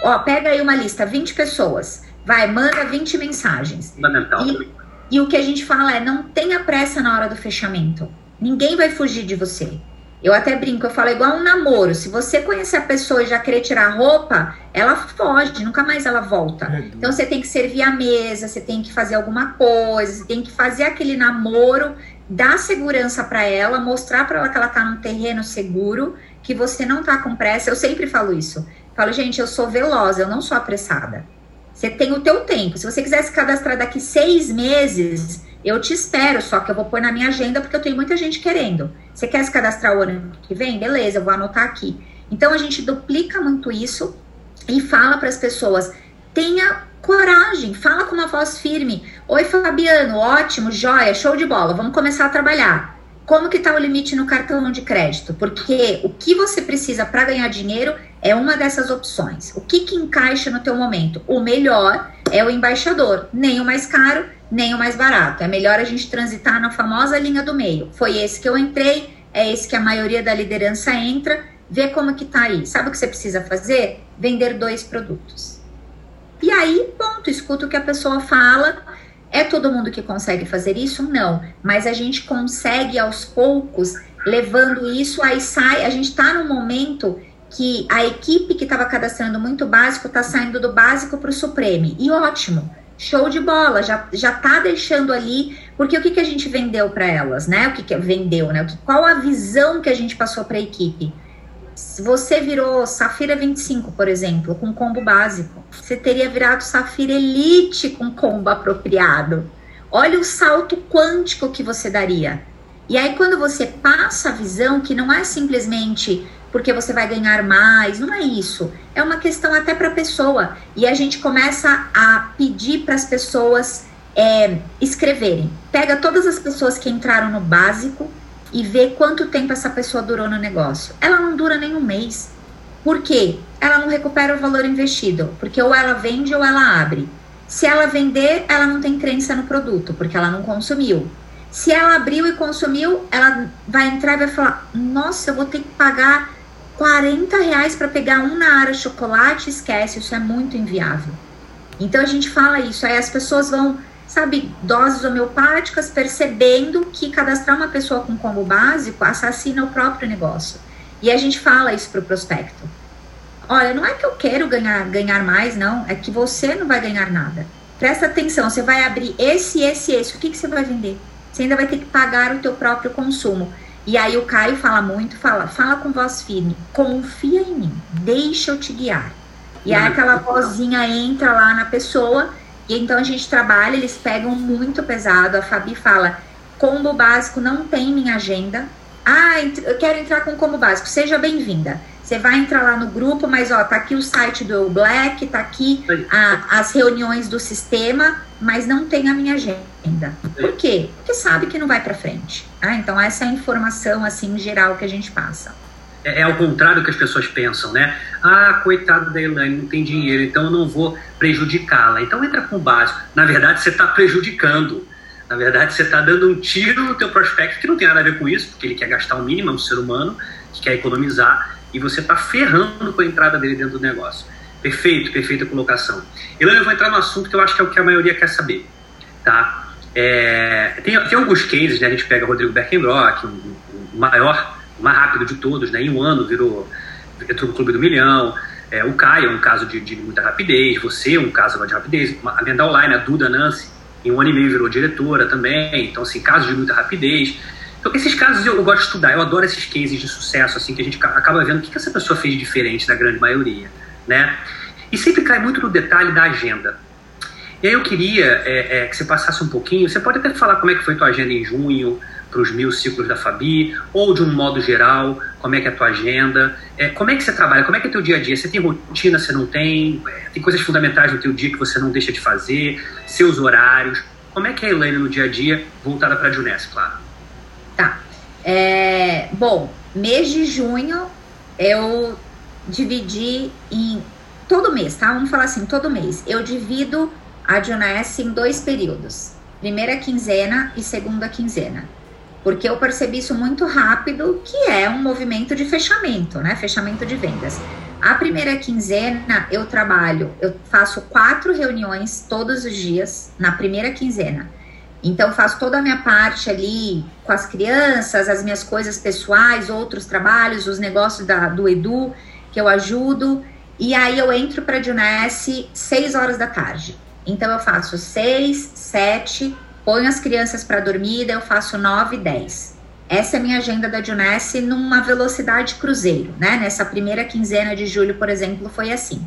Ó, pega aí uma lista, 20 pessoas. Vai, manda 20 mensagens. Fundamental. E, e o que a gente fala é, não tenha pressa na hora do fechamento. Ninguém vai fugir de você. Eu até brinco, eu falo é igual um namoro. Se você conhecer a pessoa e já querer tirar a roupa, ela foge, nunca mais ela volta. É então você tem que servir a mesa, você tem que fazer alguma coisa, você tem que fazer aquele namoro, dar segurança para ela, mostrar para ela que ela tá num terreno seguro, que você não tá com pressa. Eu sempre falo isso. Eu falo, gente, eu sou veloz, eu não sou apressada. Você tem o teu tempo. Se você quiser se cadastrar daqui seis meses, eu te espero, só que eu vou pôr na minha agenda porque eu tenho muita gente querendo. Você quer se cadastrar o ano que vem? Beleza, eu vou anotar aqui. Então a gente duplica muito isso e fala para as pessoas: tenha coragem, fala com uma voz firme. Oi, Fabiano, ótimo, joia, show de bola, vamos começar a trabalhar. Como que tá o limite no cartão de crédito? Porque o que você precisa para ganhar dinheiro é uma dessas opções. O que que encaixa no teu momento? O melhor é o embaixador, nem o mais caro, nem o mais barato. É melhor a gente transitar na famosa linha do meio. Foi esse que eu entrei, é esse que a maioria da liderança entra, vê como que tá aí. Sabe o que você precisa fazer? Vender dois produtos. E aí, ponto, escuta o que a pessoa fala. É todo mundo que consegue fazer isso? Não. Mas a gente consegue aos poucos, levando isso, aí sai, a gente tá num momento que a equipe que estava cadastrando muito básico está saindo do básico para o Supreme. E ótimo, show de bola, já, já tá deixando ali Porque o que, que a gente vendeu para elas, né? O que, que vendeu, né? Qual a visão que a gente passou para a equipe? Você virou Safira 25, por exemplo, com combo básico, você teria virado Safira Elite com combo apropriado. Olha o salto quântico que você daria. E aí, quando você passa a visão, que não é simplesmente porque você vai ganhar mais, não é isso. É uma questão até para a pessoa. E a gente começa a pedir para as pessoas é, escreverem. Pega todas as pessoas que entraram no básico e vê quanto tempo essa pessoa durou no negócio. Ela não dura nem um mês. Por quê? Ela não recupera o valor investido, porque ou ela vende ou ela abre. Se ela vender, ela não tem crença no produto, porque ela não consumiu. Se ela abriu e consumiu, ela vai entrar e vai falar: Nossa, eu vou ter que pagar 40 reais para pegar um na área chocolate. Esquece, isso é muito inviável. Então a gente fala isso, aí as pessoas vão sabe, doses homeopáticas, percebendo que cadastrar uma pessoa com combo básico assassina o próprio negócio. E a gente fala isso para o prospecto. Olha, não é que eu quero ganhar, ganhar mais, não, é que você não vai ganhar nada. Presta atenção, você vai abrir esse, esse, esse, o que, que você vai vender? Você ainda vai ter que pagar o teu próprio consumo. E aí o Caio fala muito, fala, fala com voz firme, confia em mim, deixa eu te guiar. E aí aquela vozinha entra lá na pessoa e então a gente trabalha, eles pegam muito pesado. A Fabi fala: combo básico não tem minha agenda. Ah, eu quero entrar com combo básico. Seja bem-vinda. Você vai entrar lá no grupo, mas ó, tá aqui o site do Eu Black, tá aqui a, as reuniões do sistema, mas não tem a minha agenda. Por quê? Porque sabe que não vai para frente. Ah, então essa é a informação assim geral que a gente passa é, é ao contrário do que as pessoas pensam, né? Ah, coitado da Elaine, não tem dinheiro, então eu não vou prejudicá-la. Então entra com básico. Na verdade, você está prejudicando. Na verdade, você está dando um tiro no teu prospecto que não tem nada a ver com isso, porque ele quer gastar o mínimo, é um ser humano que quer economizar, e você está ferrando com a entrada dele dentro do negócio. Perfeito, perfeita colocação. Elaine, eu vou entrar no assunto que eu acho que é o que a maioria quer saber, tá? É, tem, tem alguns cases, né? A gente pega o Rodrigo Beckenbrock, o maior mais rápido de todos, né? Em um ano virou entrou no clube do milhão. É, o Caio é um caso de, de, muita rapidez, você é um caso de rapidez. A Venda Online, a Duda Nancy, em um ano e meio virou diretora também. Então, assim, casos de muita rapidez. Então, esses casos eu, eu, gosto de estudar, eu adoro esses cases de sucesso, assim, que a gente acaba vendo o que, que essa pessoa fez diferente da grande maioria, né? E sempre cai muito no detalhe da agenda. E aí eu queria é, é, que você passasse um pouquinho, você pode até falar como é que foi tua agenda em junho, para os mil ciclos da Fabi, ou de um modo geral, como é que é a tua agenda, é, como é que você trabalha, como é que é o teu dia a dia, você tem rotina, você não tem, é, tem coisas fundamentais no teu dia que você não deixa de fazer, seus horários, como é que é a Elaine no dia a dia, voltada para a Juness, claro. Tá, é, bom, mês de junho eu dividi em, todo mês, tá, vamos falar assim, todo mês, eu divido a Juness em dois períodos, primeira quinzena e segunda quinzena porque eu percebi isso muito rápido, que é um movimento de fechamento, né? Fechamento de vendas. A primeira quinzena eu trabalho, eu faço quatro reuniões todos os dias na primeira quinzena. Então faço toda a minha parte ali com as crianças, as minhas coisas pessoais, outros trabalhos, os negócios da, do Edu que eu ajudo. E aí eu entro para a Junesse seis horas da tarde. Então eu faço seis, sete, ponho as crianças para dormir, daí eu faço 9 e 10. Essa é a minha agenda da Junesse numa velocidade cruzeiro, né? Nessa primeira quinzena de julho, por exemplo, foi assim.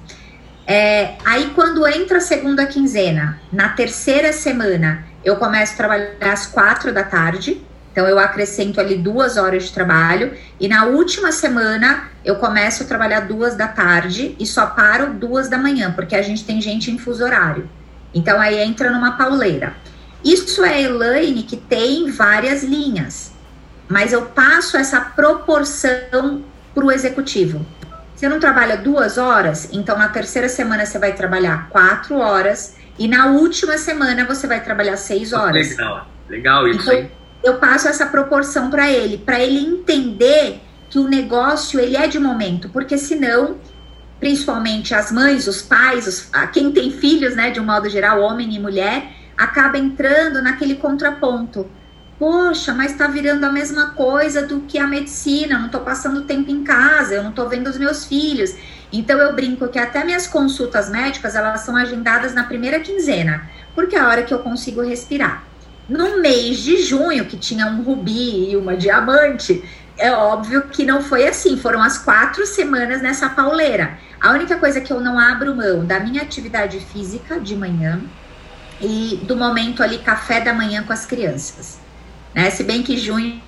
É, aí, quando entra a segunda quinzena, na terceira semana, eu começo a trabalhar às quatro da tarde. Então, eu acrescento ali duas horas de trabalho. E na última semana, eu começo a trabalhar duas da tarde e só paro duas da manhã, porque a gente tem gente em fuso horário. Então, aí entra numa pauleira. Isso é Elaine que tem várias linhas, mas eu passo essa proporção para o executivo. Você não trabalha duas horas, então na terceira semana você vai trabalhar quatro horas e na última semana você vai trabalhar seis horas. Legal, legal isso. Então, eu passo essa proporção para ele, para ele entender que o negócio ele é de momento, porque senão, principalmente as mães, os pais, os, quem tem filhos, né, de um modo geral, homem e mulher, acaba entrando naquele contraponto. Poxa, mas está virando a mesma coisa do que a medicina, eu não estou passando tempo em casa, eu não estou vendo os meus filhos. Então eu brinco que até minhas consultas médicas, elas são agendadas na primeira quinzena, porque é a hora que eu consigo respirar. No mês de junho, que tinha um rubi e uma diamante, é óbvio que não foi assim. Foram as quatro semanas nessa pauleira. A única coisa que eu não abro mão da minha atividade física de manhã e do momento ali café da manhã com as crianças. Né? Se bem que junho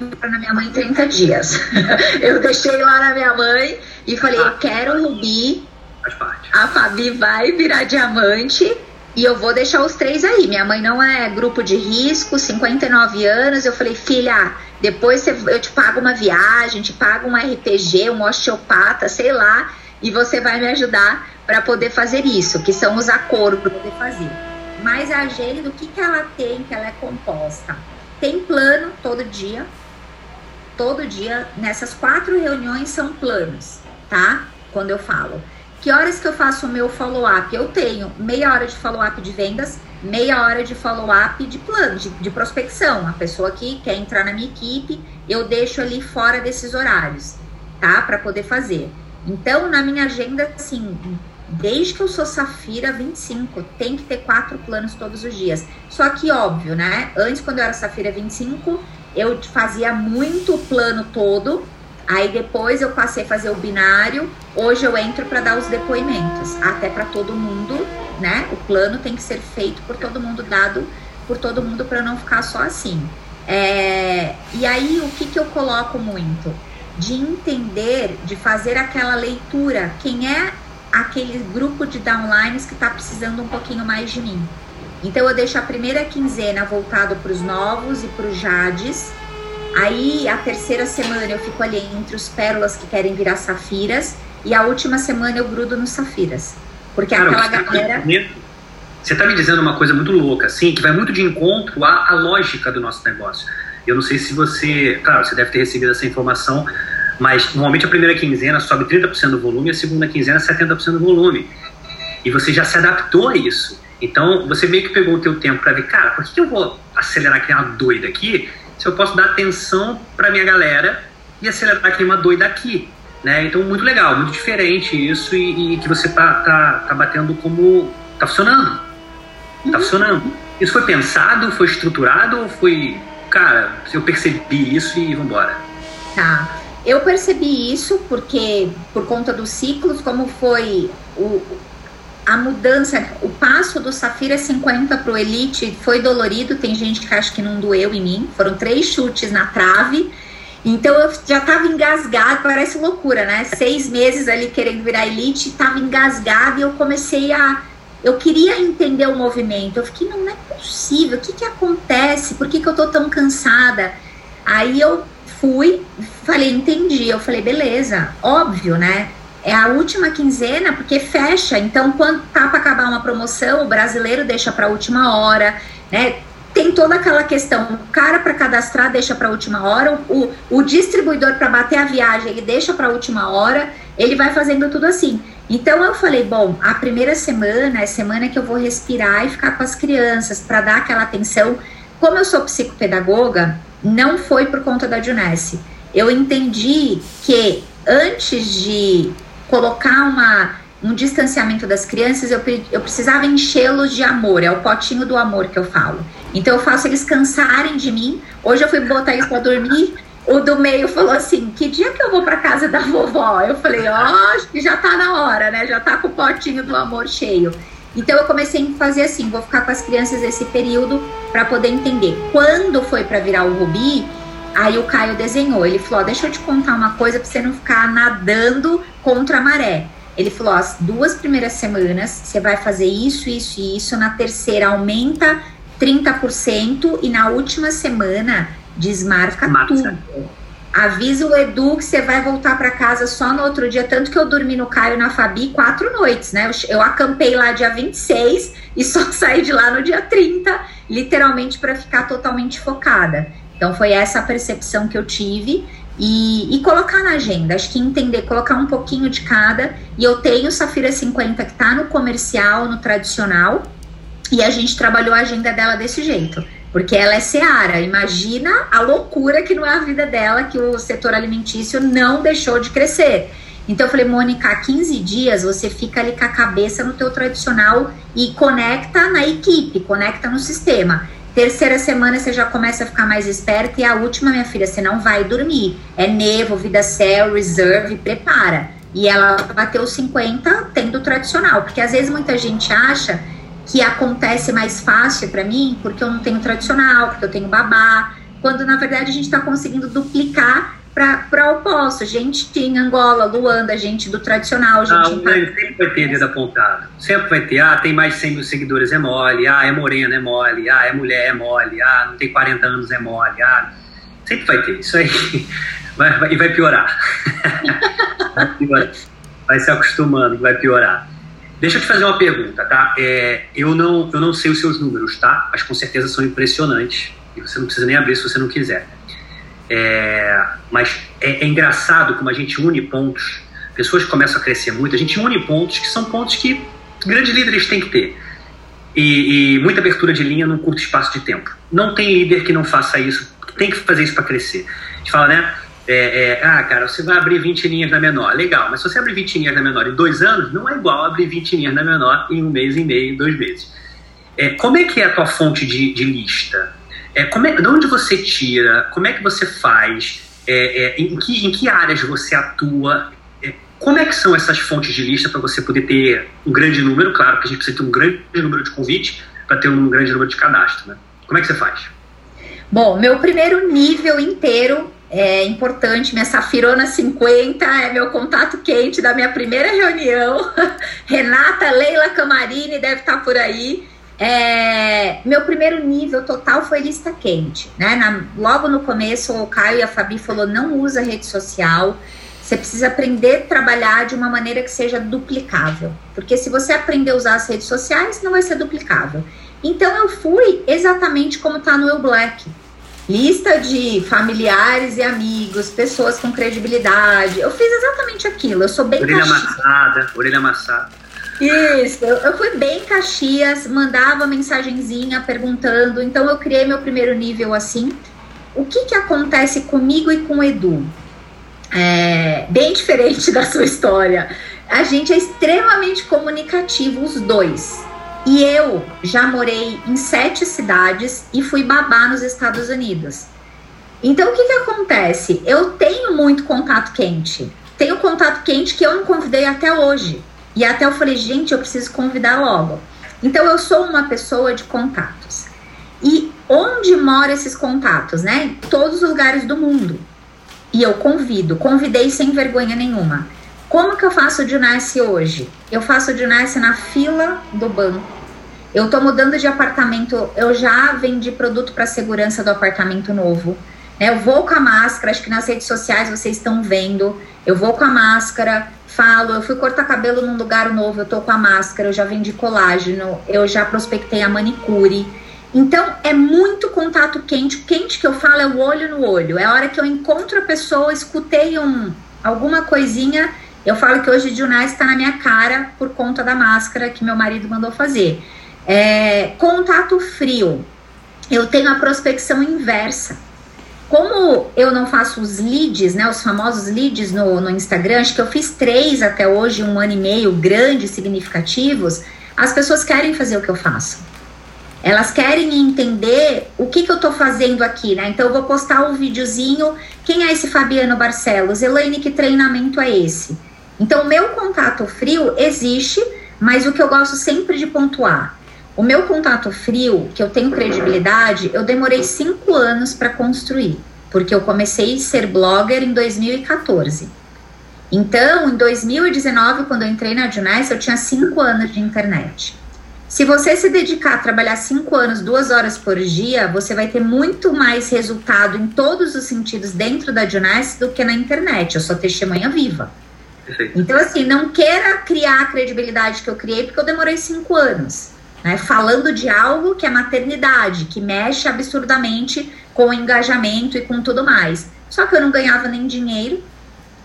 na minha mãe 30 dias. [LAUGHS] eu deixei lá na minha mãe e falei, eu quero rubi. A Fabi vai virar diamante e eu vou deixar os três aí. Minha mãe não é grupo de risco, 59 anos. Eu falei, filha, depois eu te pago uma viagem, te pago um RPG, um osteopata, sei lá, e você vai me ajudar para poder fazer isso, que são os acordos para poder fazer. Mas a agenda, o que, que ela tem, que ela é composta? Tem plano todo dia. Todo dia, nessas quatro reuniões são planos, tá? Quando eu falo. Que horas que eu faço o meu follow-up? Eu tenho meia hora de follow-up de vendas, meia hora de follow-up de plano, de, de, prospecção. A pessoa que quer entrar na minha equipe, eu deixo ali fora desses horários, tá? Para poder fazer. Então, na minha agenda, assim, desde que eu sou Safira 25, tem que ter quatro planos todos os dias. Só que, óbvio, né? Antes, quando eu era Safira 25, eu fazia muito plano todo. Aí depois eu passei a fazer o binário. Hoje eu entro para dar os depoimentos, até para todo mundo né? O plano tem que ser feito por todo mundo, dado por todo mundo para não ficar só assim. É, e aí, o que, que eu coloco muito? De entender, de fazer aquela leitura. Quem é aquele grupo de downlines que está precisando um pouquinho mais de mim? Então, eu deixo a primeira quinzena voltado para os novos e para os jades. Aí, a terceira semana, eu fico ali entre os pérolas que querem virar safiras. E a última semana, eu grudo nos safiras. Porque Cara, aquela tá galera. Você está me dizendo uma coisa muito louca, assim, que vai muito de encontro à, à lógica do nosso negócio. Eu não sei se você. Claro, você deve ter recebido essa informação, mas normalmente a primeira quinzena sobe 30% do volume, a segunda quinzena 70% do volume. E você já se adaptou a isso. Então, você meio que pegou o teu tempo para ver, cara, por que, eu vou acelerar que uma doida aqui se eu posso dar atenção para minha galera e acelerar que nem uma doida aqui? Né? Então, muito legal, muito diferente isso e, e que você tá, tá, tá batendo como. tá funcionando. Tá uhum. funcionando. Isso foi pensado, foi estruturado ou foi. Cara, eu percebi isso e vambora? Tá. Eu percebi isso porque, por conta dos ciclos, como foi o, a mudança, o passo do Safira 50 para o Elite foi dolorido. Tem gente que acha que não doeu em mim. Foram três chutes na trave então eu já tava engasgado, parece loucura, né? Seis meses ali querendo virar elite, tava engasgado e eu comecei a. Eu queria entender o movimento. Eu fiquei, não, não é possível, o que que acontece? Por que, que eu tô tão cansada? Aí eu fui, falei, entendi. Eu falei, beleza, óbvio, né? É a última quinzena, porque fecha. Então, quando tá para acabar uma promoção, o brasileiro deixa para a última hora, né? tem toda aquela questão, o cara para cadastrar deixa para a última hora, o, o distribuidor para bater a viagem ele deixa para a última hora, ele vai fazendo tudo assim. Então eu falei, bom, a primeira semana é semana que eu vou respirar e ficar com as crianças para dar aquela atenção. Como eu sou psicopedagoga, não foi por conta da Junesse. Eu entendi que antes de colocar uma um distanciamento das crianças, eu, eu precisava enchê-los de amor, é o potinho do amor que eu falo. Então eu faço eles cansarem de mim. Hoje eu fui botar eles para dormir. O do meio falou assim: Que dia que eu vou para casa da vovó? Eu falei: Ó, oh, já tá na hora, né? Já tá com o potinho do amor cheio. Então eu comecei a fazer assim: vou ficar com as crianças esse período para poder entender. Quando foi para virar o Rubi, aí o Caio desenhou. Ele falou: Deixa eu te contar uma coisa para você não ficar nadando contra a maré. Ele falou: as duas primeiras semanas você vai fazer isso, isso e isso. Na terceira, aumenta 30% e na última semana desmarca Mata. tudo. Avisa o Edu que você vai voltar para casa só no outro dia. Tanto que eu dormi no Caio na Fabi quatro noites, né? Eu, eu acampei lá dia 26 e só [LAUGHS] saí de lá no dia 30, literalmente para ficar totalmente focada. Então foi essa a percepção que eu tive. E, e, colocar na agenda, acho que entender, colocar um pouquinho de cada. E eu tenho Safira 50 que tá no comercial, no tradicional, e a gente trabalhou a agenda dela desse jeito. Porque ela é Seara. Imagina a loucura que não é a vida dela, que o setor alimentício não deixou de crescer. Então eu falei, Mônica, há 15 dias você fica ali com a cabeça no teu tradicional e conecta na equipe, conecta no sistema. Terceira semana você já começa a ficar mais esperta. E a última, minha filha, você não vai dormir. É Nevo, Vida Cell, Reserve, prepara. E ela bateu 50 tendo tradicional. Porque às vezes muita gente acha que acontece mais fácil para mim porque eu não tenho tradicional, porque eu tenho babá. Quando na verdade a gente está conseguindo duplicar para oposto. Gente em Angola, Luanda, gente do tradicional, gente ah, em sempre vai ter dedo apontado. Sempre vai ter. Ah, tem mais de 100 mil seguidores, é mole. Ah, é morena, é mole. Ah, é mulher, é mole. Ah, não tem 40 anos, é mole. Ah, sempre vai ter. Isso aí. [LAUGHS] Vai, vai, e vai piorar. [LAUGHS] vai piorar. Vai se acostumando, vai piorar. Deixa eu te fazer uma pergunta, tá? É, eu, não, eu não sei os seus números, tá? Mas com certeza são impressionantes. E você não precisa nem abrir se você não quiser. É, mas é, é, engraçado como a gente une pontos. Pessoas que começam a crescer muito, a gente une pontos que são pontos que grandes líderes têm que ter. E, e muita abertura de linha num curto espaço de tempo. Não tem líder que não faça isso, tem que fazer isso para crescer. A gente fala, né? É, é, ah, cara, você vai abrir 20 linhas na menor. Legal, mas se você abrir 20 linhas na menor em dois anos, não é igual abrir 20 linhas na menor em um mês e meio, dois meses. É, como é que é a tua fonte de, de lista? É, como é, de onde você tira? Como é que você faz? É, é, em, que, em que áreas você atua? É, como é que são essas fontes de lista para você poder ter um grande número? Claro que a gente precisa ter um grande número de convites para ter um grande número de cadastro. Né? Como é que você faz? Bom, meu primeiro nível inteiro é importante. Minha Safirona 50 é meu contato quente da minha primeira reunião. [LAUGHS] Renata Leila Camarini deve estar por aí. É, meu primeiro nível total foi lista quente, né? Na, logo no começo, o Caio e a Fabi falou: não usa rede social. Você precisa aprender a trabalhar de uma maneira que seja duplicável. Porque se você aprender a usar as redes sociais, não vai ser duplicável. Então eu fui exatamente como está no Eu Black. Lista de familiares e amigos, pessoas com credibilidade. Eu fiz exatamente aquilo. Eu sou bem Orelha amassada, orelha amassada. Isso, eu fui bem Caxias, mandava mensagenzinha perguntando. Então eu criei meu primeiro nível assim. O que que acontece comigo e com o Edu? É, bem [LAUGHS] diferente da sua história. A gente é extremamente comunicativo, os dois. E eu já morei em sete cidades e fui babá nos Estados Unidos. Então o que que acontece? Eu tenho muito contato quente. Tenho contato quente que eu não convidei até hoje. E até eu falei, gente, eu preciso convidar logo. Então eu sou uma pessoa de contatos. E onde moram esses contatos, né? Em todos os lugares do mundo. E eu convido, convidei sem vergonha nenhuma. Como que eu faço o Junassi hoje? Eu faço o Junassi na fila do banco. Eu tô mudando de apartamento, eu já vendi produto para segurança do apartamento novo. Né? Eu vou com a máscara, acho que nas redes sociais vocês estão vendo. Eu vou com a máscara, falo, eu fui cortar cabelo num lugar novo, eu tô com a máscara, eu já vendi colágeno, eu já prospectei a manicure. Então é muito contato quente. Quente que eu falo é o olho no olho. É a hora que eu encontro a pessoa, escutei um, alguma coisinha. Eu falo que hoje Junais está na minha cara por conta da máscara que meu marido mandou fazer. É, contato frio. Eu tenho a prospecção inversa como eu não faço os leads, né, os famosos leads no, no Instagram, acho que eu fiz três até hoje, um ano e meio, grandes, significativos, as pessoas querem fazer o que eu faço. Elas querem entender o que, que eu estou fazendo aqui, né? Então eu vou postar um videozinho. Quem é esse Fabiano Barcelos? Elaine, que treinamento é esse? Então, o meu contato frio existe, mas o que eu gosto sempre de pontuar. O meu contato frio, que eu tenho credibilidade, eu demorei cinco anos para construir, porque eu comecei a ser blogger em 2014. Então, em 2019, quando eu entrei na Juness, eu tinha cinco anos de internet. Se você se dedicar a trabalhar cinco anos, duas horas por dia, você vai ter muito mais resultado em todos os sentidos dentro da Juness do que na internet. Eu sou testemunha viva. Então, assim, não queira criar a credibilidade que eu criei, porque eu demorei cinco anos né, falando de algo que é maternidade, que mexe absurdamente com o engajamento e com tudo mais. Só que eu não ganhava nem dinheiro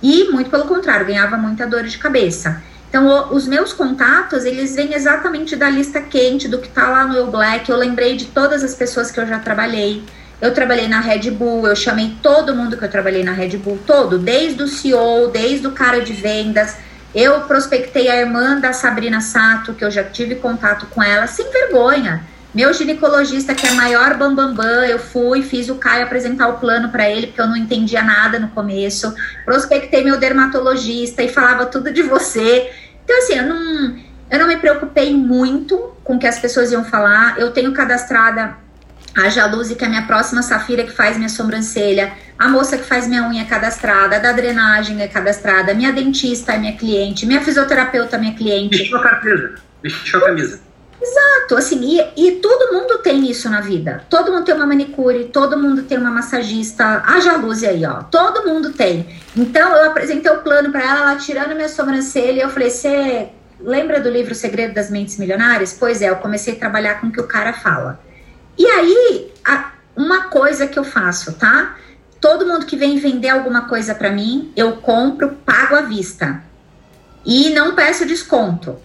e, muito pelo contrário, ganhava muita dor de cabeça. Então, o, os meus contatos, eles vêm exatamente da lista quente, do que tá lá no Eu Black. Eu lembrei de todas as pessoas que eu já trabalhei. Eu trabalhei na Red Bull, eu chamei todo mundo que eu trabalhei na Red Bull, todo, desde o CEO, desde o cara de vendas, eu prospectei a irmã da Sabrina Sato, que eu já tive contato com ela, sem vergonha. Meu ginecologista, que é maior bambambam, bam, bam, eu fui, fiz o Caio apresentar o plano para ele, porque eu não entendia nada no começo. Prospectei meu dermatologista e falava tudo de você. Então, assim, eu não, eu não me preocupei muito com o que as pessoas iam falar. Eu tenho cadastrada a Jaluzi, que é a minha próxima Safira, que faz minha sobrancelha, a moça que faz minha unha é cadastrada, a da drenagem é cadastrada, minha dentista é minha cliente, minha fisioterapeuta é minha cliente. Vestiu a carteira, vestiu a camisa. Exato, assim, e, e, todo mundo tem isso na vida. Todo mundo tem uma manicure, todo mundo tem uma massagista, a Jaluzi aí, ó, todo mundo tem. Então eu apresentei o plano para ela, ela tirando minha sobrancelha, e eu falei: você lembra do livro Segredo das Mentes Milionárias? Pois é, eu comecei a trabalhar com o que o cara fala. E aí, a, uma coisa que eu faço, tá? Todo mundo que vem vender alguma coisa para mim, eu compro, pago à vista. E não peço desconto.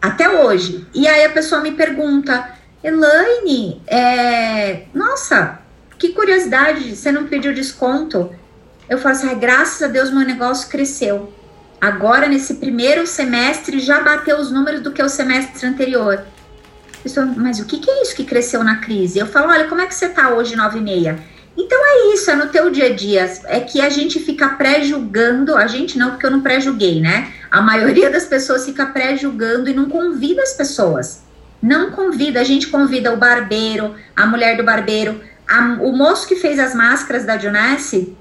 Até hoje. E aí a pessoa me pergunta, Elaine, é... nossa, que curiosidade, você não pediu desconto? Eu falo assim, ah, graças a Deus meu negócio cresceu. Agora, nesse primeiro semestre, já bateu os números do que o semestre anterior. Pessoa, mas o que, que, é isso que cresceu na crise? Eu falo, olha, como é que você está hoje, nove e meia? Então é isso, é no teu dia a dia. É que a gente fica pré-julgando, a gente não, porque eu não pré-julguei, né? A maioria das pessoas fica pré-julgando e não convida as pessoas. Não convida, a gente convida o barbeiro, a mulher do barbeiro, a, o moço que fez as máscaras da Junesse.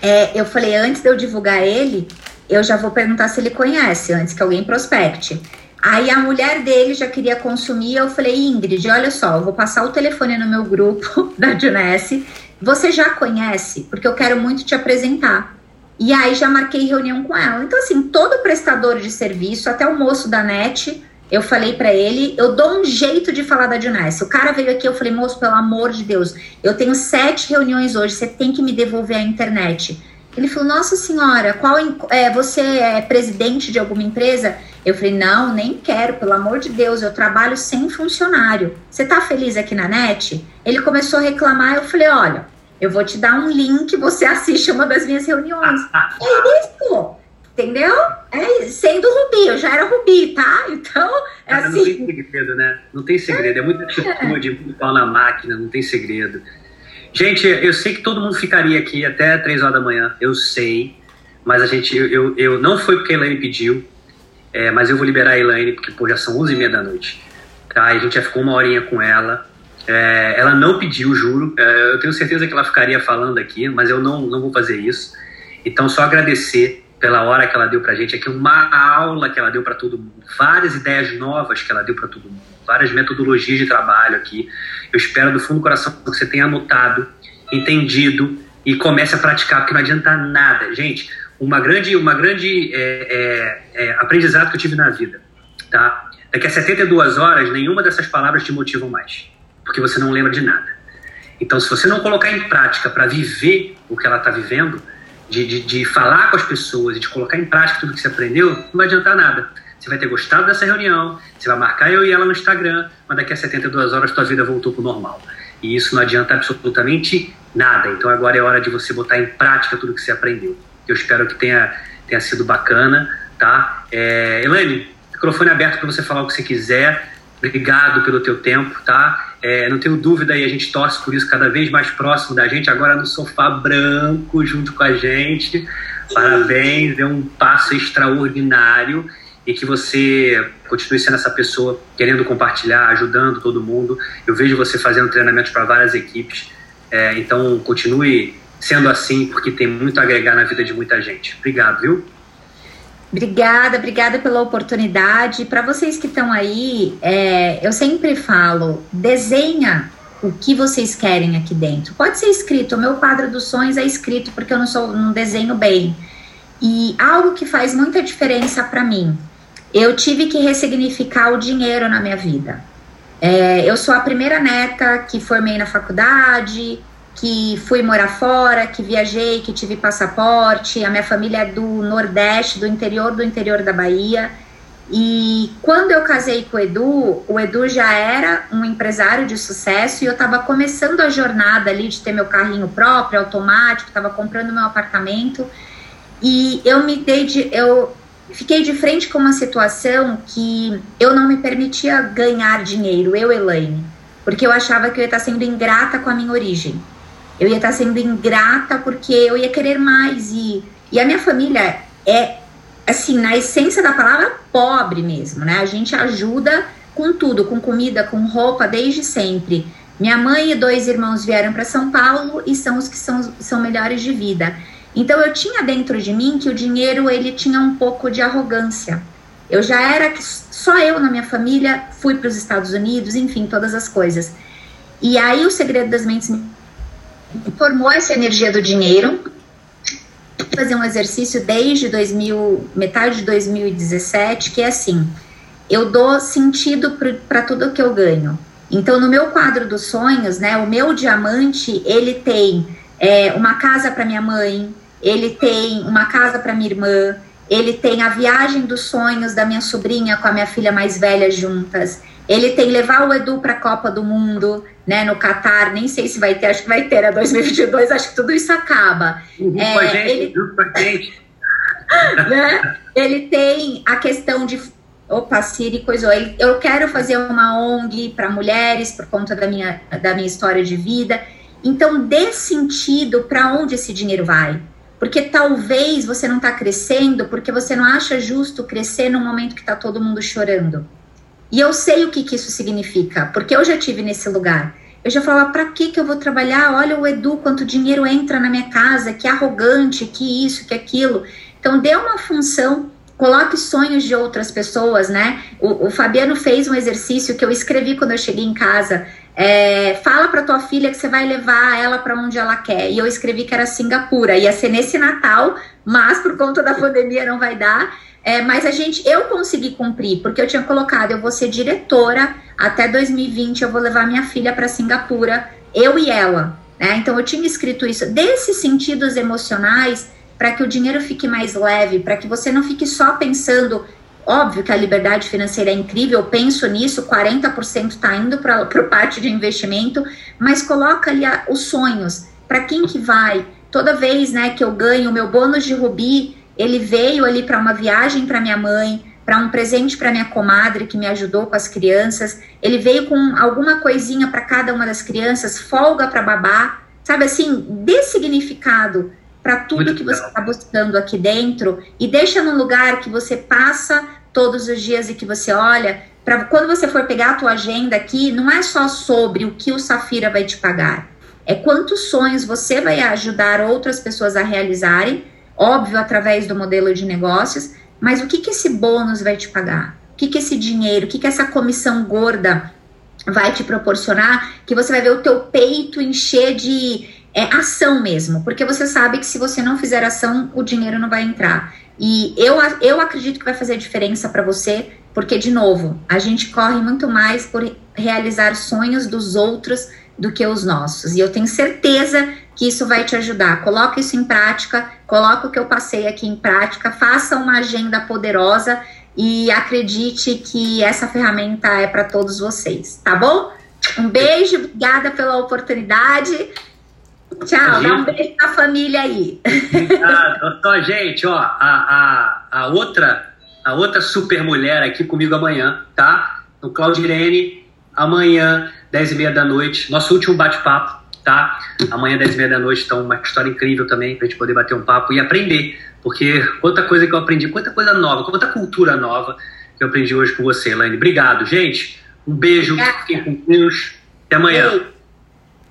É, eu falei, antes de eu divulgar ele, eu já vou perguntar se ele conhece, antes que alguém prospecte. Aí a mulher dele já queria consumir, eu falei, Ingrid, olha só, eu vou passar o telefone no meu grupo [LAUGHS] da Junesse, você já conhece? Porque eu quero muito te apresentar. E aí já marquei reunião com ela. Então, assim, todo prestador de serviço, até o moço da NET, eu falei para ele, eu dou um jeito de falar da Junesse. O cara veio aqui, eu falei, moço, pelo amor de Deus, eu tenho sete reuniões hoje, você tem que me devolver a internet. Ele falou, nossa senhora, qual é, você é presidente de alguma empresa? Eu falei, não, nem quero, pelo amor de Deus, eu trabalho sem funcionário. Você tá feliz aqui na net? Ele começou a reclamar, eu falei, olha, eu vou te dar um link, você assiste uma das minhas reuniões. [LAUGHS] é isso! Entendeu? É sendo Rubi, eu já era Rubi, tá? Então, é assim. Não tem segredo, né? Não tem segredo. É muita atitude, muito pau na máquina, não tem segredo. Gente, eu sei que todo mundo ficaria aqui até 3 horas da manhã, eu sei, mas a gente, eu, eu, eu não foi porque a Elaine pediu, é, mas eu vou liberar a Elaine porque pô, já são 11 e meia da noite. Tá? a gente já ficou uma horinha com ela. É, ela não pediu, juro. É, eu tenho certeza que ela ficaria falando aqui, mas eu não, não vou fazer isso. Então, só agradecer pela hora que ela deu pra gente aqui, uma aula que ela deu para todo mundo, várias ideias novas que ela deu para todo mundo, várias metodologias de trabalho aqui. Eu espero do fundo do coração que você tenha anotado, entendido e comece a praticar, porque não adianta nada. Gente, uma grande, uma grande é, é, é, aprendizado que eu tive na vida, tá? Daqui a 72 horas, nenhuma dessas palavras te motivam mais, porque você não lembra de nada. Então, se você não colocar em prática para viver o que ela está vivendo, de, de, de, falar com as pessoas e de colocar em prática tudo que você aprendeu, não vai adiantar nada. Você vai ter gostado dessa reunião, você vai marcar eu e ela no Instagram, mas daqui a 72 horas tua vida voltou para o normal. E isso não adianta absolutamente nada. Então agora é hora de você botar em prática tudo que você aprendeu. Eu espero que tenha, tenha sido bacana, tá? É, Elaine, microfone aberto para você falar o que você quiser. Obrigado pelo teu tempo, tá? É, não tenho dúvida e a gente torce por isso cada vez mais próximo da gente, agora no sofá branco junto com a gente. Parabéns, é um passo extraordinário e que você continue sendo essa pessoa querendo compartilhar, ajudando todo mundo. Eu vejo você fazendo treinamentos para várias equipes, é, então continue sendo assim, porque tem muito a agregar na vida de muita gente. Obrigado, viu? Obrigada, obrigada pela oportunidade. Para vocês que estão aí, é, eu sempre falo: desenha o que vocês querem aqui dentro. Pode ser escrito, o meu quadro dos sonhos é escrito porque eu não sou, não desenho bem. E algo que faz muita diferença para mim eu tive que ressignificar o dinheiro na minha vida. É, eu sou a primeira neta que formei na faculdade, que fui morar fora, que viajei, que tive passaporte. A minha família é do Nordeste, do interior do interior da Bahia. E quando eu casei com o Edu, o Edu já era um empresário de sucesso e eu estava começando a jornada ali de ter meu carrinho próprio, automático, estava comprando meu apartamento. E eu me dei de, eu fiquei de frente com uma situação que eu não me permitia ganhar dinheiro, eu, Elaine. porque eu achava que eu ia estar sendo ingrata com a minha origem. Eu ia estar sendo ingrata porque eu ia querer mais. E, e a minha família é, assim, na essência da palavra, pobre mesmo, né? A gente ajuda com tudo, com comida, com roupa, desde sempre. Minha mãe e dois irmãos vieram para São Paulo e são os que são, são melhores de vida. Então eu tinha dentro de mim que o dinheiro ele tinha um pouco de arrogância. Eu já era que só eu na minha família fui para os Estados Unidos, enfim, todas as coisas. E aí o segredo das mentes formou essa energia do dinheiro. Fazer um exercício desde 2000, metade de 2017, que é assim: eu dou sentido para tudo que eu ganho. Então, no meu quadro dos sonhos, né, o meu diamante ele tem é, uma casa para minha mãe, ele tem uma casa para minha irmã, ele tem a viagem dos sonhos da minha sobrinha com a minha filha mais velha juntas. Ele tem levar o Edu para a Copa do Mundo, né, no Catar, nem sei se vai ter, acho que vai ter, é 2022, acho que tudo isso acaba. Uhum, é, gente, ele... gente. [LAUGHS] né? ele tem a questão de opa, Siri coisou, eu quero fazer uma ONG para mulheres por conta da minha, da minha história de vida. Então, dê sentido para onde esse dinheiro vai. Porque talvez você não está crescendo porque você não acha justo crescer no momento que está todo mundo chorando. E eu sei o que, que isso significa, porque eu já tive nesse lugar. Eu já falava, para que que eu vou trabalhar? Olha o Edu, quanto dinheiro entra na minha casa, que arrogante, que isso, que aquilo. Então, dê uma função, coloque sonhos de outras pessoas, né? O, o Fabiano fez um exercício que eu escrevi quando eu cheguei em casa. É, fala para tua filha que você vai levar ela para onde ela quer. E eu escrevi que era Singapura. Ia ser nesse Natal, mas por conta da pandemia não vai dar. É, mas a gente, eu consegui cumprir, porque eu tinha colocado, eu vou ser diretora até 2020, eu vou levar minha filha para Singapura, eu e ela. Né? Então eu tinha escrito isso desses sentidos emocionais para que o dinheiro fique mais leve, para que você não fique só pensando Óbvio que a liberdade financeira é incrível, eu penso nisso, 40% está indo para a parte de investimento, mas coloca ali a, os sonhos. Para quem que vai? Toda vez né, que eu ganho o meu bônus de Rubi, ele veio ali para uma viagem para minha mãe, para um presente para minha comadre que me ajudou com as crianças. Ele veio com alguma coisinha para cada uma das crianças, folga para babá, sabe assim, dê significado para tudo Muito que você está buscando aqui dentro e deixa num lugar que você passa todos os dias e que você olha. Para quando você for pegar a tua agenda aqui, não é só sobre o que o Safira vai te pagar, é quantos sonhos você vai ajudar outras pessoas a realizarem, óbvio através do modelo de negócios, mas o que que esse bônus vai te pagar? O que que esse dinheiro, o que que essa comissão gorda vai te proporcionar? Que você vai ver o teu peito encher de é ação mesmo, porque você sabe que se você não fizer ação, o dinheiro não vai entrar. E eu, eu acredito que vai fazer diferença para você, porque, de novo, a gente corre muito mais por realizar sonhos dos outros do que os nossos. E eu tenho certeza que isso vai te ajudar. Coloque isso em prática, coloque o que eu passei aqui em prática, faça uma agenda poderosa e acredite que essa ferramenta é para todos vocês, tá bom? Um beijo, obrigada pela oportunidade. Tchau, dá um beijo pra família aí. Obrigado. [LAUGHS] Só, gente, ó, a, a, a, outra, a outra super mulher aqui comigo amanhã, tá? No Claudirene, amanhã, 10 e meia da noite, nosso último bate-papo, tá? Amanhã, 10 e meia da noite, então uma história incrível também pra gente poder bater um papo e aprender, porque quanta coisa que eu aprendi, quanta coisa nova, quanta cultura nova que eu aprendi hoje com você, Elaine. Obrigado, gente. Um beijo, fiquem com Deus. Até amanhã. Ei.